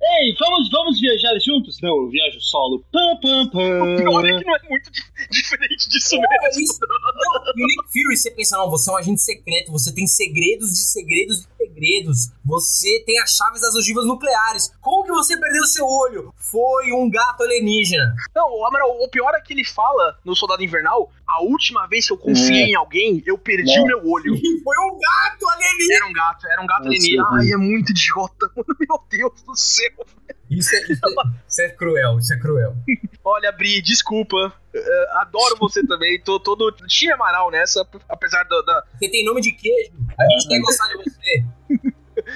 Ei, vamos, vamos viajar juntos? Não, eu viajo solo. Pam, pam, o pior é pam. que não é muito di- diferente disso É mesmo. isso. Não, e o Nick Fury, você pensa, não, você é um agente secreto, você tem segredos de segredos de segredos, você tem as chaves das ogivas nucleares. Como que você perdeu seu olho? Foi um gato alienígena. Não, o Amaral, o pior é que ele fala no Soldado Invernal, a última vez que eu confiei É. em alguém, eu perdi Não. o meu olho. Foi um gato alienígena. Era um gato, era um gato alienígena. Ai, é muito idiota, mano. Meu Deus do céu. Isso é, isso, é, isso é cruel, isso é cruel. Olha, Bri, desculpa. Eh, adoro você também. Tô todo time Amaral nessa, apesar da. da- Você tem nome de queijo, a gente quer gostar de você.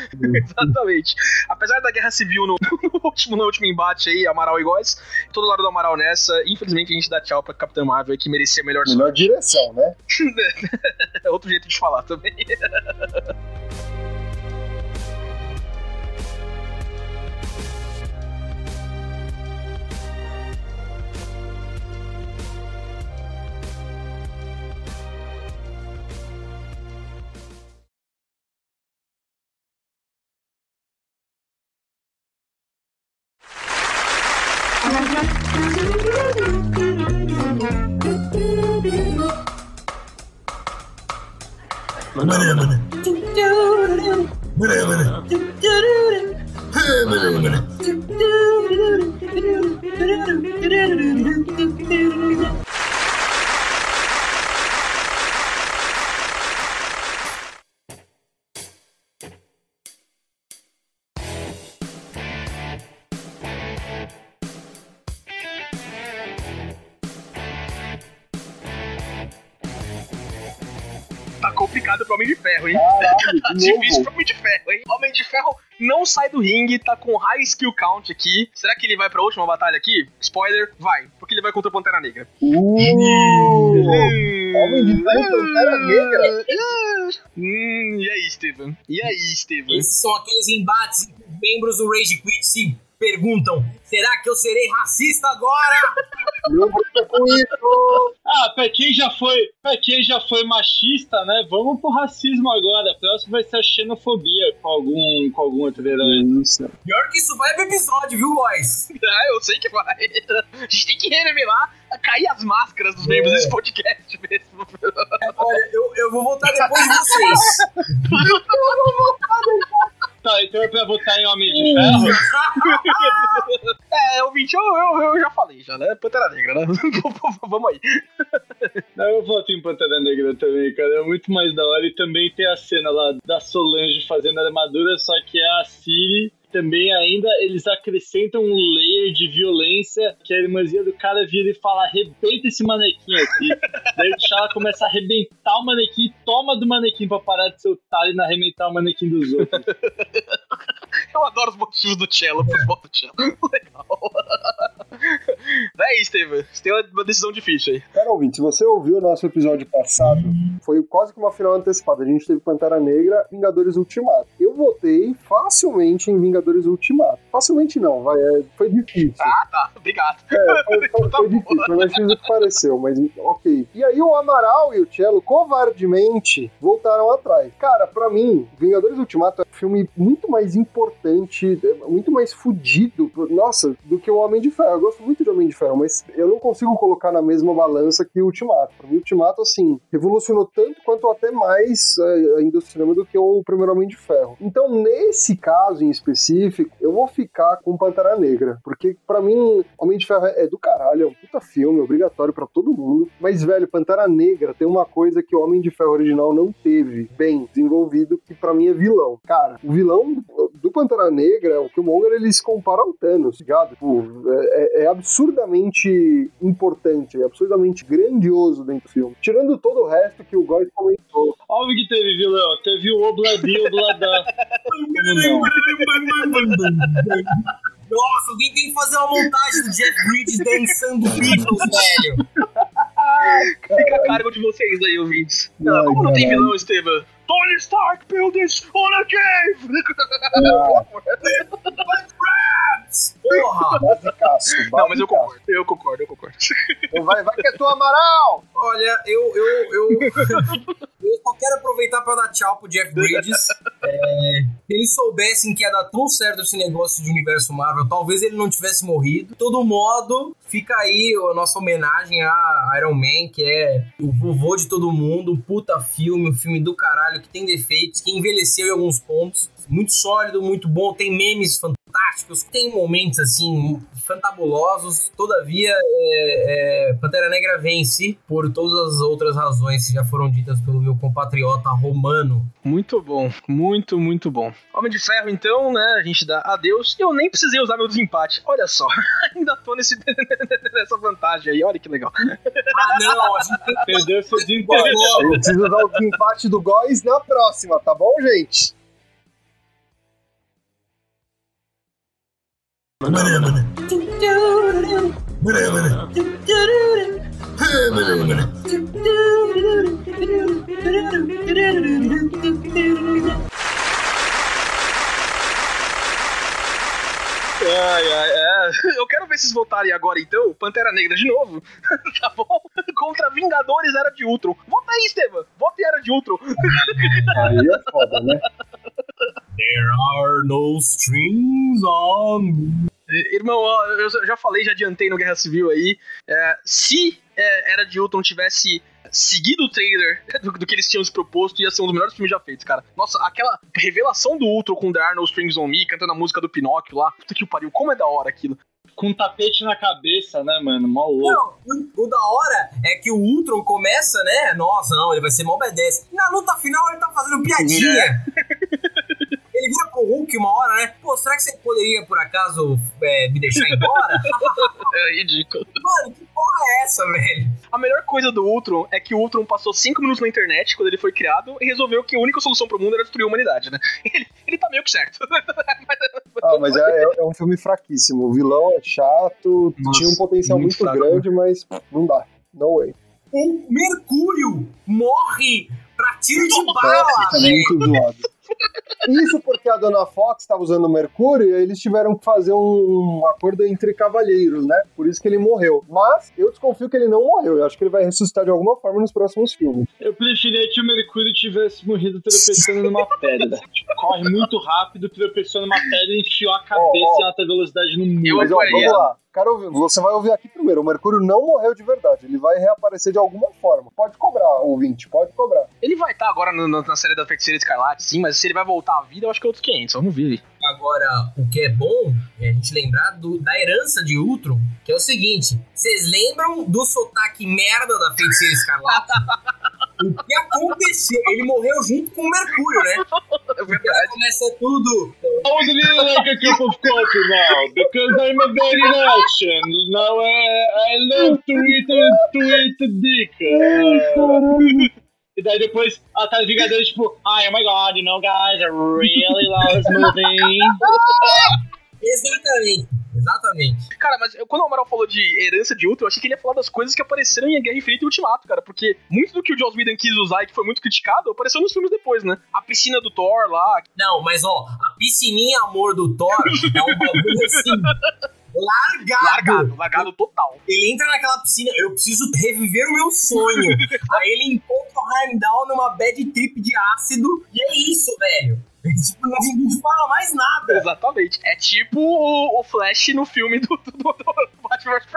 Exatamente. Apesar da guerra civil no, no último, no último embate aí, Amaral e Góes, todo lado do Amaral nessa. Infelizmente a gente dá tchau pra Capitã Marvel, que merecia melhor Melhor direção, né? É outro jeito de falar também. Hey, de Ferro, hein? Caralho, Tá de difícil pro Homem de Ferro, hein? Homem de Ferro não sai do ringue, tá com high skill count aqui. Será que ele vai pra última batalha aqui? Spoiler, vai. Porque ele vai contra o Pantera Negra. Uh, Homem de Ferro e Pantera Negra. Hum, e aí, Steven? E aí, Steven? Esses são aqueles embates membros do Rage Quit se perguntam: será que eu serei racista agora? Não com isso! Ah, pra quem já foi, pra quem já foi machista, né? Vamos pro racismo agora. A próxima vai ser a xenofobia com algum, com algum outro herói. Pior que isso vai pro episódio, viu, boys? Ah, eu sei que vai. A gente tem que revelar, cair as máscaras dos membros desse podcast mesmo. Olha, eu, eu vou voltar depois de vocês. Tá, então é pra votar em Homem de Ferro? É, ouvinte, eu, eu, eu já falei já, né? Pantera Negra, né? Vamos aí. Não, eu voto em Pantera Negra também, cara. É muito mais da hora. E também tem a cena lá da Solange fazendo armadura, só que é a Siri. Também ainda eles acrescentam um layer de violência que a irmãzinha do cara vira e fala: arrebenta esse manequim aqui. Daí o T'Challa começa a arrebentar o manequim e toma do manequim pra parar de ser otário e não arrebentar o manequim dos outros. Eu adoro os motivos do Cello pros votos do Cello. Legal. É isso, Steven. Você tem uma decisão difícil aí. Cara, ouvinte, se você ouviu o nosso episódio passado, foi quase que uma final antecipada. A gente teve Pantera Negra, Vingadores Ultimato. Eu votei facilmente em Vingadores Ultimato. Facilmente não, vai, é, foi difícil. Ah, tá. Obrigado. É, foi, foi, Tá foi difícil, foi mais difícil do que pareceu, mas ok. E aí o Amaral e o Cello, covardemente, voltaram atrás. Cara, pra mim, Vingadores Ultimato é um filme muito mais importante, muito mais fudido, nossa, do que o Homem de Ferro. Eu gosto muito de Homem de Ferro, mas eu não consigo colocar na mesma balança que o Ultimato. Pra mim, o Ultimato, assim, revolucionou tanto quanto até mais é, a indústria do que o primeiro Homem de Ferro. Então, nesse caso em específico, eu vou ficar com Pantera Negra, porque pra mim, Homem de Ferro é do caralho, é um puta filme, obrigatório pra todo mundo. Mas, velho, Pantera Negra tem uma coisa que o Homem de Ferro original não teve bem desenvolvido, que pra mim é vilão. Cara, o vilão do Pantera Negra, o Killmonger, ele se compara ao Thanos, ligado? Tipo, é, é absurdamente importante, é absurdamente grandioso dentro do filme. Tirando todo o resto que o Góis comentou. Óbvio que teve vilão. Teve o Obladi Obladá. Não? Nossa, alguém tem que fazer uma montagem do Jeff Bridges dançando Beatles, velho. Fica a cargo de vocês aí, ouvintes. Ai, Como não tem vilão, Estevam? Tony Stark built this on a cave! Porra! Basicaço, Não, mas eu concordo, eu concordo, eu concordo. Então Vai, vai que é tua, Amaral! Olha, eu, eu, eu, eu só quero aproveitar pra dar tchau pro Jeff Bridges. É, se eles soubessem que ia dar tão certo esse negócio de universo Marvel, talvez ele não tivesse morrido. De todo modo, fica aí a nossa homenagem a Iron Man, que é o vovô de todo mundo, um puta filme, um filme do caralho, que tem defeitos, que envelheceu em alguns pontos. Muito sólido, muito bom, tem memes fantásticos, tem momentos assim fantabulosos. Todavia, é, é, Pantera Negra vence por todas as outras razões que já foram ditas pelo meu compatriota romano. Muito bom, muito, muito bom. Homem de Ferro, então, né? A gente dá adeus. Eu nem precisei usar meu desempate. Olha só, ainda tô nesse, nessa vantagem aí. Olha que legal. Ah, não, a gente Perdeu seu gente precisa usar o empate do Góis na próxima, tá bom, gente? Ai, ai, é. Eu quero ver vocês voltarem agora, então, Pantera Negra de novo. tá bom? Contra Vingadores Era de Ultron. Vota aí, Estevam. Vota em Era de Ultron. Aí é foda, né? There are no strings on me. Irmão, eu já falei, já adiantei no Guerra Civil aí. é, se é, Era de Ultron tivesse seguido o trailer do, do que eles tinham se proposto, ia ser um dos melhores filmes já feitos, cara. Nossa, aquela revelação do Ultron com The Arnold Strings on Me, cantando a música do Pinóquio lá. Puta que pariu, como é da hora aquilo. Com um tapete na cabeça, né, mano? Mó louco. Não, o, o da hora é que o Ultron começa, né? Nossa, não, ele vai ser mó B10. Na luta final ele tá fazendo piadinha. ele vira pro Hulk uma hora, né? Pô, será que você poderia, por acaso, é, me deixar embora? É ridículo. Mano, que porra é essa, velho? A melhor coisa do Ultron é que o Ultron passou 5 minutos na internet quando ele foi criado e resolveu que a única solução pro mundo era destruir a humanidade, né? Ele, ele tá meio que certo. Ah, mas é, é- é um filme fraquíssimo. O vilão é chato, Nossa, tinha um potencial muito muito, grande, mas não dá. No way. O Mercúrio morre pra tiro de bala, velho. Isso porque a dona Fox estava usando o Mercúrio e aí eles tiveram que fazer um, um acordo entre cavalheiros, né? Por isso que ele morreu. Mas eu desconfio que ele não morreu. Eu acho que ele vai ressuscitar de alguma forma nos próximos filmes. Eu preferia que o Mercúrio tivesse morrido tropeçando numa pedra. Corre muito rápido, tropeçou numa pedra, enfiou a cabeça Ó, ó. em alta velocidade no muro. Mas ó, vamos lá. Ouvir. Você vai ouvir aqui primeiro. O Mercúrio não morreu de verdade. Ele vai reaparecer de alguma forma. Pode cobrar, ouvinte, pode cobrar. Ele vai estar agora no- no- na série da Feiticeira Escarlate, sim, mas se ele vai voltar à vida, eu acho que é outros 500. Vamos ver aí. Agora, o que é bom é a gente lembrar do- da herança de Ultron, que é o seguinte: vocês lembram do sotaque merda da feiticeira escarlate? o que aconteceu? Ele morreu junto com o Mercúrio, né? É verdade. Começa tudo. I would really like a cup of coffee now, because I'm a very Russian. Now I, I love to eat, to eat dick. Uh, e daí depois ela tá ligada, tipo, ai, oh my god, you know, guys, I really love this movie. Exatamente. Exatamente. Cara, mas eu- quando o Amaral falou de herança de Ultron, eu achei que ele ia falar das coisas que apareceram em Guerra Infinita e Ultimato, cara. Porque muito do que o Joss Whedon quis usar e que foi muito criticado, apareceu nos filmes depois, né? A piscina do Thor lá. Não, mas ó, a piscininha amor do Thor é um bagulho assim. Largado. Largado, largado total. Ele entra naquela piscina, eu preciso reviver o meu sonho. Aí ele encontra o Heimdall numa bad trip de ácido. E é isso, velho. Tipo, não, fala mais nada. Exatamente. É tipo o, o Flash no filme do, do, do, do Batman vs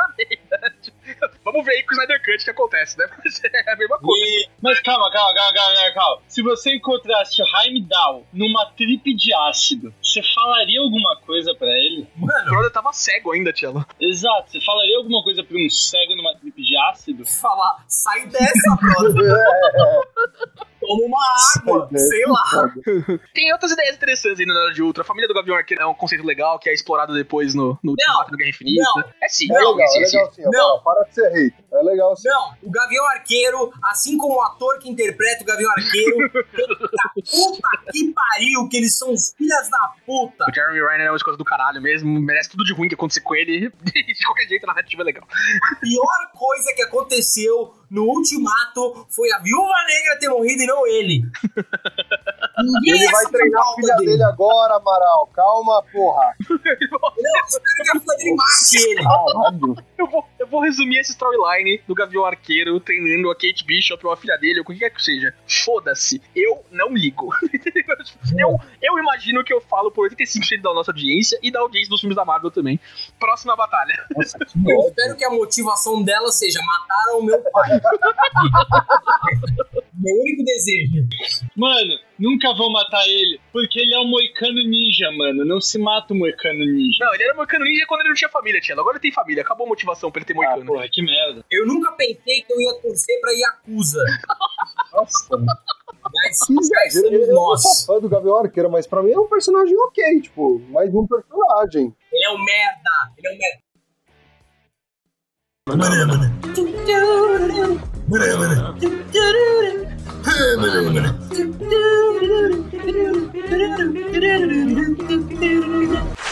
né? Vamos ver aí com o Snyder Cut o que acontece, né? Mas é a mesma coisa. E, Mas calma, calma, calma, calma, calma, calma. Se você encontrasse o Heimdall numa trip de ácido, você falaria alguma coisa pra ele? O mano, brother tava cego ainda, Tielo. Exato, você falaria alguma coisa pra um cego numa trip de ácido? falar, sai dessa, brother. Toma uma água, sei lá. Tem outras ideias interessantes ainda na hora de Ultra. A família do Gavião Arqueiro é um conceito legal que é explorado depois no, no Ultimato, no Guerra Infinita. não. É sim, É legal, sim, é sim, legal sim. sim. Não. Não. Para de ser hater. É legal sim. Não, o Gavião Arqueiro, assim como o ator que interpreta o Gavião Arqueiro, puta que pariu, que eles são os filhas da puta. O Jeremy Renner é uma coisa do caralho mesmo, merece tudo de ruim que acontecer com ele. de qualquer jeito, a narrativa é legal. A pior coisa que aconteceu no Ultimato foi a Viúva Negra ter morrido e não ele. Ninguém Ele vai treinar a filha dele agora, Amaral. Calma, porra. Não, espero que a filha dele mate ele. Caralho. Eu vou, eu vou resumir essa storyline do Gavião Arqueiro treinando a Kate Bishop ou a filha dele, ou o que quer que seja. Foda-se, eu não ligo. eu, eu imagino que eu falo por 85% da nossa audiência e da audiência dos filmes da Marvel também. Próxima batalha. Nossa, Eu espero que a motivação dela seja mataram o meu pai. meu único desejo. Mano, nunca vão matar ele, porque ele é um moicano ninja, mano. Não se mata o moicano ninja. Não, ele era moicano ninja quando ele não tinha família, Tielo. Agora ele tem família. Acabou a motivação pra ele ter Ah, moicano. porra, que merda. Eu nunca pensei que eu ia torcer pra Yakuza. Nossa, mano. Mas exagero. somos Eu nós. sou fã do Gavião Arqueiro, mas pra mim é um personagem ok, tipo, mais um personagem. Ele é um merda. Ele é um merda.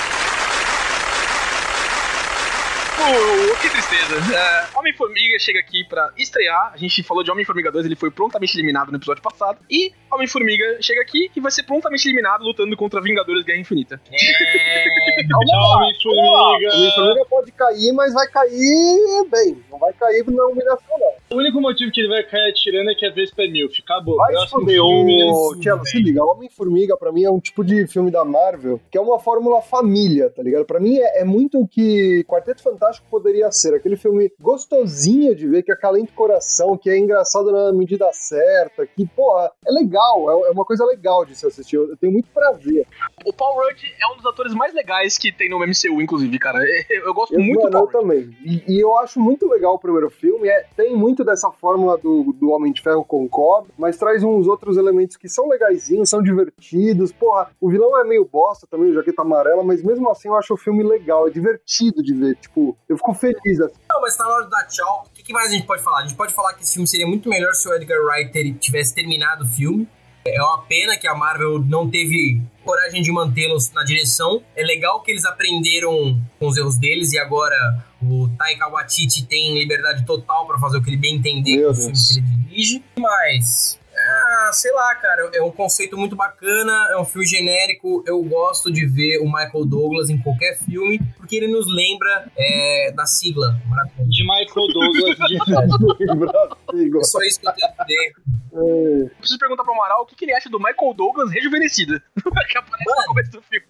Pô, que tristeza. É, Homem-Formiga chega aqui pra estrear. A gente falou de Homem-Formiga 2, ele foi prontamente eliminado no episódio passado. E Homem-Formiga chega aqui e vai ser prontamente eliminado lutando contra Vingadores Guerra Infinita. É... Homem-Formiga. Homem-Formiga pode cair, mas vai cair bem. Não vai cair na humilhação, não. O único motivo que ele vai cair atirando é que a Vespa é milf. Acabou. Vai ô isso, Tchelo, se liga, Homem-Formiga pra mim é um tipo de filme da Marvel que é uma fórmula família, tá ligado? Pra mim é, é muito o que Quarteto Fantástico poderia ser, aquele filme gostosinho de ver, que acalenta o coração, que é engraçado na medida certa, que, porra, é legal, é, é uma coisa legal de se assistir, eu, eu tenho muito prazer. O Paul Rudd é um dos atores mais legais que tem no MCU, inclusive, cara. Eu, eu gosto Eu, muito do mano, Paul eu Rudd. também. E, e eu acho muito legal o primeiro filme. É, tem muito dessa fórmula do, do Homem de Ferro concordo, mas traz uns outros elementos que são legaisinhos, são divertidos. Porra, o vilão é meio bosta também, o jaqueta amarela, mas mesmo assim eu acho o filme legal, é divertido de ver. Tipo, eu fico feliz assim. Não, mas tá na hora de dar tchau. O que, que mais a gente pode falar? A gente pode falar que esse filme seria muito melhor se o Edgar Wright tivesse terminado o filme. É uma pena que a Marvel não teve coragem de mantê-los na direção. É legal que eles aprenderam com os erros deles e agora o Taika Waititi tem liberdade total pra fazer o que ele bem entender Meu com os filmes Deus. que ele dirige. Mas Ah, sei lá, cara, é um conceito muito bacana, é um filme genérico, eu gosto de ver o Michael Douglas em qualquer filme, porque ele nos lembra é, da sigla. De Michael Douglas de. É só isso que eu tenho a dizer. É. Preciso perguntar pro Amaral o que, que ele acha do Michael Douglas rejuvenescido. que aparece no começo do filme.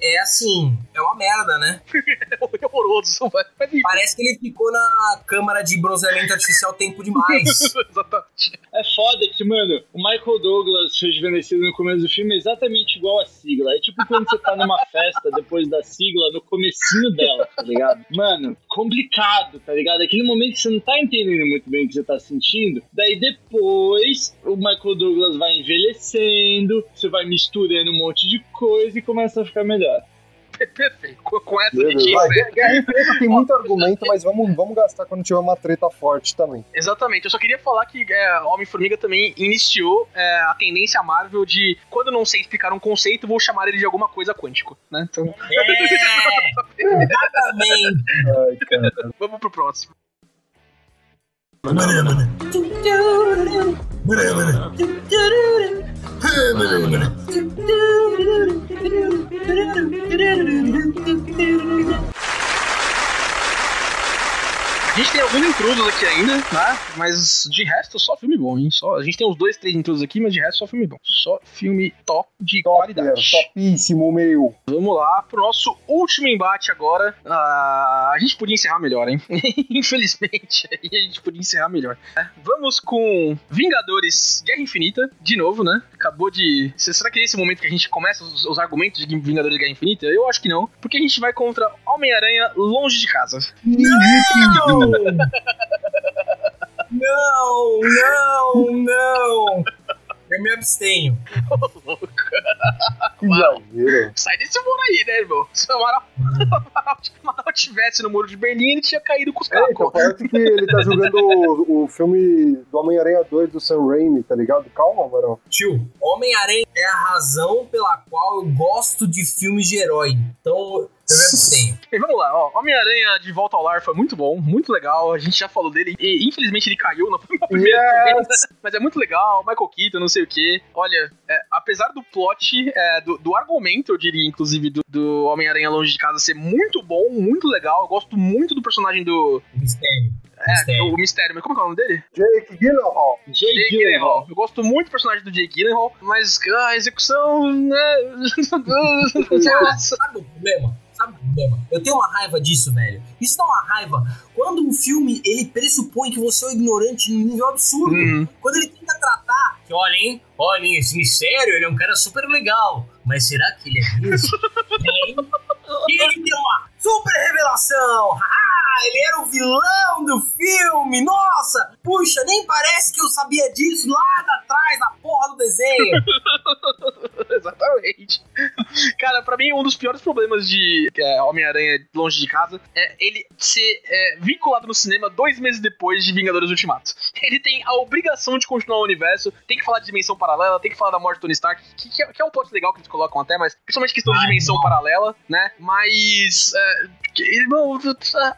É assim, é uma merda, né? É horroroso, mas mas enfim. Parece que ele ficou na câmara de bronzeamento artificial tempo demais. Exatamente. É foda que, mano, o Michael Douglas rejuvenescido no começo do filme é exatamente igual a sigla. É tipo quando você tá numa festa depois da sigla, no comecinho dela, tá ligado? Mano, complicado, tá ligado? Aquele momento que você não tá entendendo muito bem o que você tá sentindo. Daí depois, o Michael Douglas vai envelhecendo, você vai misturando um monte de coisa e começa a ficar melhor. Perfeito. Com, essa Beleza. dica, Vai, né? Guerra Infinita tem muito argumento, mas vamos, vamos gastar quando tiver uma treta forte também. Exatamente. Eu só queria falar que é, Homem-Formiga também iniciou é, a tendência Marvel de quando não sei explicar um conceito, vou chamar ele de alguma coisa quântico, né? Então, É, exatamente. Ai, cara. vamos pro próximo. banana. A gente tem alguns intrusos aqui ainda, né? Mas de resto, só filme bom, hein? Só, a gente tem uns dois, três intrusos aqui, mas de resto, só filme bom. Só filme top de Top, qualidade. é, topíssimo, meu. Vamos lá pro nosso último embate agora. Ah, a gente podia encerrar melhor, hein? Infelizmente, aí a gente podia encerrar melhor. É, Vamos com Vingadores Guerra Infinita, de novo, né? Acabou de. Será que é esse momento que a gente começa os, os argumentos de Vingadores Guerra Infinita? Eu acho que não, porque a gente vai contra Homem-Aranha longe de casa. Não! Não, não, não! Eu me abstenho. Que exagero. Sai desse muro aí, né, irmão? Se o Amaral, Amaral- Amaral tivesse no muro de Berlim, ele tinha caído com os É, então parece que ele tá jogando o, o filme do Homem-Aranha 2 do Sam Raimi, tá ligado? Calma, Marão. Tio, Homem-Aranha é a razão pela qual eu gosto de filmes de herói. Então, abstenho. E vamos lá, ó. Homem-Aranha de volta ao lar foi muito bom, muito legal. A gente já falou dele. E, infelizmente ele caiu na primeira Yes! vez. Mas é muito legal. Michael Keaton, não sei o quê. Olha, é, apesar do plot, é, do, do argumento, eu diria, inclusive, do, do Homem-Aranha longe de casa ser muito bom, muito legal. Eu gosto muito do personagem do. Mistério. É, Mistério. o Mistério. Mas como é que é o nome dele? Jake Gyllenhaal. Jay Jake Gyllenhaal. Gyllenhaal. Eu gosto muito do personagem do Jake Gyllenhaal, mas a execução, né? Sabe o problema? Sabe o problema? Eu tenho uma raiva disso, velho. Isso dá uma raiva quando um filme ele pressupõe que você é um ignorante num nível absurdo. Hum. Quando ele tenta tratar, que olha, hein? Olha, hein, esse mistério, ele é um cara super legal. Mas será que ele é mesmo? Hein? E ele tem uma super revelação! Ah, ele era o vilão do filme! Nossa! Puxa, nem parece que eu sabia disso lá atrás da porra do desenho! Exatamente. Cara, pra mim, um dos piores problemas de é, Homem-Aranha longe de casa é ele ser é, vinculado no cinema dois meses depois de Vingadores Ultimato. Ele tem a obrigação de continuar o universo, tem que falar de dimensão paralela, tem que falar da morte do Tony Stark, que, que é, que é um plot legal que eles colocam até, mas principalmente questão de dimensão paralela, né? Mas. É, irmão,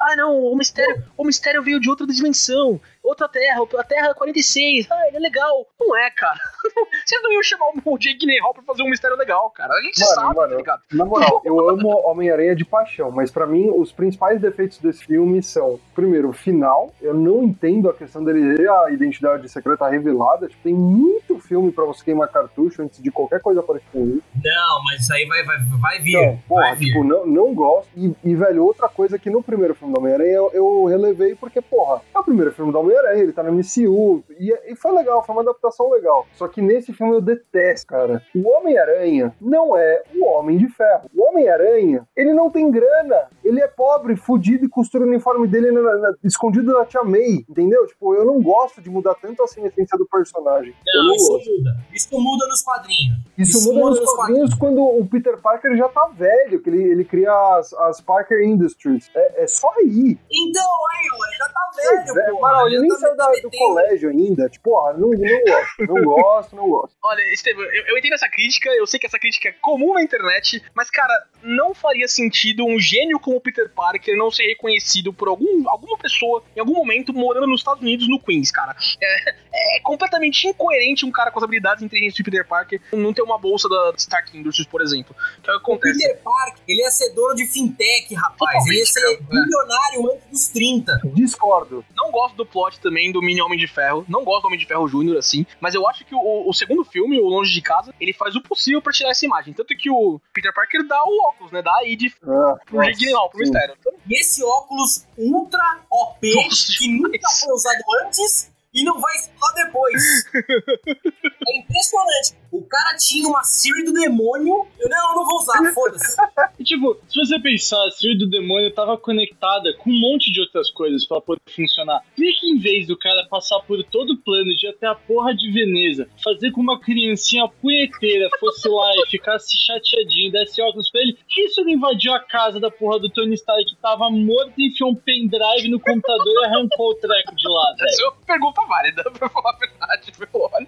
ah não, o mistério, o mistério veio de outra dimensão. Outra Terra, a Terra 46. Ah, ele é legal. Não é, cara. Vocês não iam chamar o Jake Gyllenhaal pra fazer um mistério legal, cara. A gente Mano, sabe, mano. tá ligado? Na moral, eu amo Homem-Aranha de paixão, mas pra mim os principais defeitos desse filme são, primeiro, o final. Eu não entendo a questão dele ter a identidade secreta revelada. Tipo, tem muito filme pra você queimar cartucho antes de qualquer coisa parecida com isso. Não, mas isso aí vai, vai, vai vir. Então, porra, vai vir. tipo, não, não gosto. E, e, velho, outra coisa que no primeiro filme do Homem-Aranha eu, eu relevei porque, porra, é o primeiro filme do Homem-Aranha, ele tá no MCU. E, e foi legal, foi uma adaptação legal. Só que nesse filme eu detesto, cara. O Homem-Aranha não é o Homem de Ferro. O Homem-Aranha, ele não tem grana. Ele é pobre, fudido e costura o uniforme dele na- na- escondido da Tia May, entendeu? Tipo, eu não gosto de mudar tanto assim a essência do personagem. Não, não isso gosto. muda. Isso muda nos quadrinhos. Isso, Isso muda muda nos nos quadrinhos quando o Peter Parker já tá velho, que ele, ele cria as, as Parker Industries. É, é só aí. Então, aí, ele já tá velho, É, pô. Mano, ele nem saiu da- do colégio ainda. Tipo, ó, não, não gosto, não gosto, não gosto. Olha, Estevam, eu, eu entendo essa crítica, eu sei que essa crítica é comum na internet, mas, cara, não faria sentido um gênio como o Peter Parker não ser reconhecido por algum, alguma pessoa em algum momento morando nos Estados Unidos, no Queens, cara. É, é completamente incoerente um cara com as habilidades inteligentes de Peter Parker não ter uma bolsa da Stark Industries, por exemplo. Que é o que O acontece. Peter Parker, ele ia ser dono de fintech, rapaz. Totalmente, ele ia ser cara. É. milionário antes dos 30. Discordo. Não gosto do plot também do mini Homem de Ferro. Não gosto do Homem de Ferro Júnior, assim. Mas eu acho que o, o segundo filme, o Longe de Casa, ele faz o possível pra tirar essa imagem. Tanto que o Peter Parker dá o óculos, né? Dá aí de Ah, pro Jake Pro sim. mistério. E esse óculos ultra OP, Nossa, que nunca foi usado antes e não vai só depois. é impressionante. O cara tinha uma Siri do demônio. Eu não, eu não vou usar, foda-se. E, tipo, se você pensar, a Siri do demônio tava conectada com um monte de outras coisas pra poder funcionar. Por que em vez do cara passar por todo o plano de ir até a porra de Veneza, fazer com uma criancinha punheteira fosse lá e ficasse chateadinho, desse óculos pra ele, por que isso não invadiu a casa da porra do Tony Stark que tava morto e enfiou um pendrive no computador e arrancou o treco de lá, velho? essa é uma pergunta válida, pra falar a verdade. meu. Olha.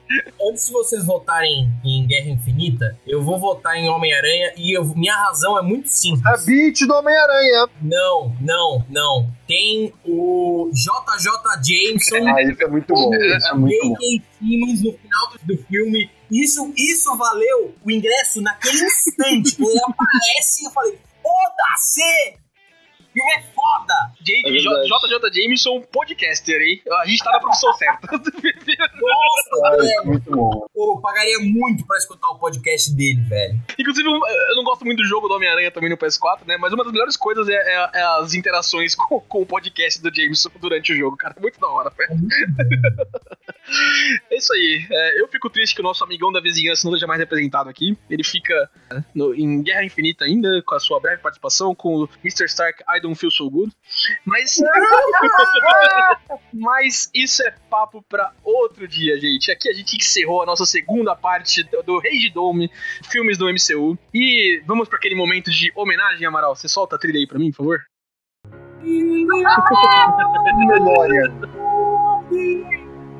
Antes de vocês votarem em Guerra Infinita, eu vou votar em Homem-Aranha e eu- minha razão é muito simples. É beat do Homem-Aranha. Não, não, não. Tem o JJ Jameson. Ah, isso é muito bom. Isso é muito bom. Simmons no final do, do filme. Isso, isso valeu o ingresso naquele instante. Quando ele aparece, eu falei, foda-se! Filme é foda! J- É J-. JJ Jameson, podcaster, hein? A gente tá na profissão certa. Nossa, é velho! muito bom. Pô, eu pagaria muito pra escutar o podcast dele, velho. Inclusive, eu não gosto muito do jogo do Homem-Aranha também no PS4, né? Mas uma das melhores coisas é, é- é as interações com, com o podcast do Jameson durante o jogo, cara. Muito da hora, velho. É isso aí. É, eu fico triste que o nosso amigão da vizinhança não seja mais representado aqui. Ele fica né, no- em Guerra Infinita ainda, com a sua breve participação, com o Mr. Stark I Don't Feel So Good. Mas. Mas isso é papo pra outro dia, gente. Aqui a gente encerrou a nossa segunda parte do, do Rage Dome, filmes do MCU. E vamos pra aquele momento de homenagem, Amaral. Você solta a trilha aí pra mim, por favor? Memória.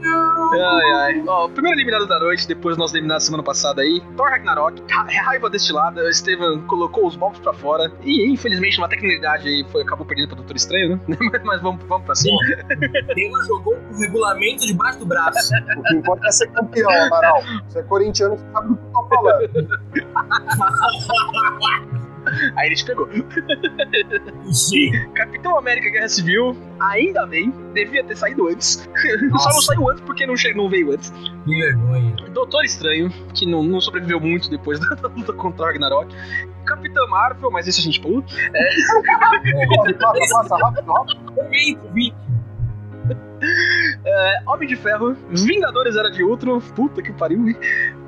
Ai, ai. Ó, o primeiro eliminado da noite, depois do nosso eliminado semana passada aí, Thor Ragnarok, Ra- raiva destilada, o Estevam colocou os bobos pra fora e infelizmente uma tecnicalidade aí foi, acabou perdendo pra Doutor Estranho, né? Mas, mas vamos, vamos pra cima. Taylor jogou com o regulamento debaixo do braço. O que importa é ser campeão, Amaral. Você é corintiano, você sabe do que eu tô falando. Aí ele te pegou. Ixi, Capitão América Guerra Civil, ainda bem, devia ter saído antes. Só não saiu antes porque não, che- não veio antes. que vergonha. Doutor Estranho, que não, não sobreviveu muito depois da, luta contra o Ragnarok. Capitã Marvel, mas isso a gente pula. Corre, passa, passa, rápido, rápido. É, Homem de Ferro, Vingadores Era de Ultron, puta que pariu, hein?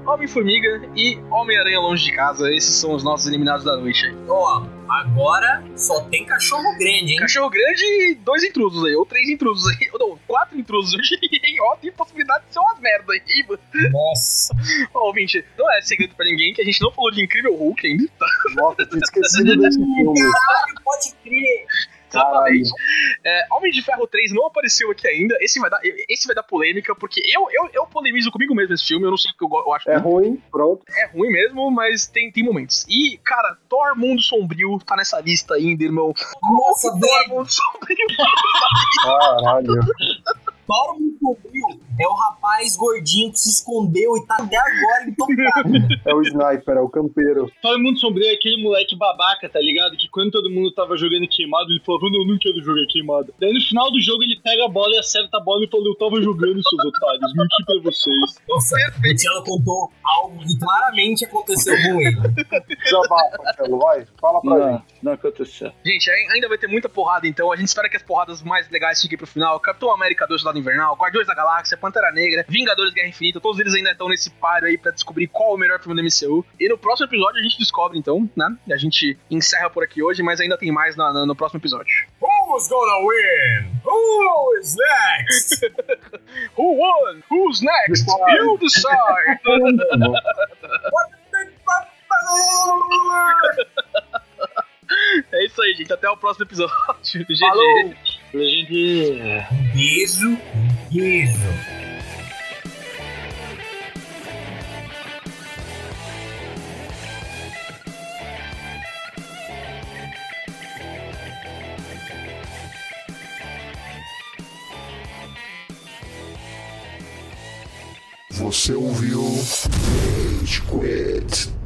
Homem-Formiga e Homem-Aranha Longe de Casa. Esses são os nossos eliminados da noite aí. Ó, agora só tem cachorro grande, hein? Cachorro grande e dois intrusos aí, ou três intrusos aí, ou não, quatro intrusos, hein? Ó, tem possibilidade de ser umas merda aí, mano. Nossa. Ó, ouvinte, não é segredo pra ninguém que a gente não falou de Incrível Hulk ainda, tá? Nossa, eu tinha esquecido desse filme. Caralho, pode crer. Exatamente. É, Homem de Ferro 3 não apareceu aqui ainda. Esse vai dar, esse vai dar polêmica, porque eu, eu, eu polemizo comigo mesmo esse filme. Eu não sei o que eu, eu acho É que ruim, pronto. é ruim mesmo, mas tem, tem momentos. E, cara, Thor Mundo Sombrio tá nessa lista ainda, irmão. Nossa, Thor velho. Mundo Sombrio. Caralho. Thor muito sombrio é o rapaz gordinho que se escondeu e tá até agora intocado. É o sniper, é o campeiro. Todo mundo sombrio é aquele moleque babaca, tá ligado? Que quando todo mundo tava jogando queimado, ele falava, não, eu não quero jogar queimado. Daí no final do jogo ele pega a bola e acerta a bola e fala, eu tava jogando, seus otários, menti pra vocês. Nossa, o Luciano contou algo que claramente aconteceu com ele. Desabafa, Tchelo, vai. Fala pra Não, gente. não aconteceu. Gente, ai- ainda vai ter muita porrada, então. A gente espera que as porradas mais legais fiquem pro final. Capitão América 2 Lado Invernal, Guardiões da Galáxia, Pantera Negra, Vingadores Guerra Infinita, todos eles ainda estão nesse páreo aí pra descobrir qual é o melhor filme do MCU. E no próximo episódio a gente descobre, então, né? A gente encerra por aqui hoje, mas ainda tem mais na- na- no próximo episódio. Who's gonna win? Who is next? Who won? Who's next? Decide. You decide! é isso aí, gente. Até o próximo episódio. GG. E a é, Um Beijo, beijo. Você ouviu Rage Quit.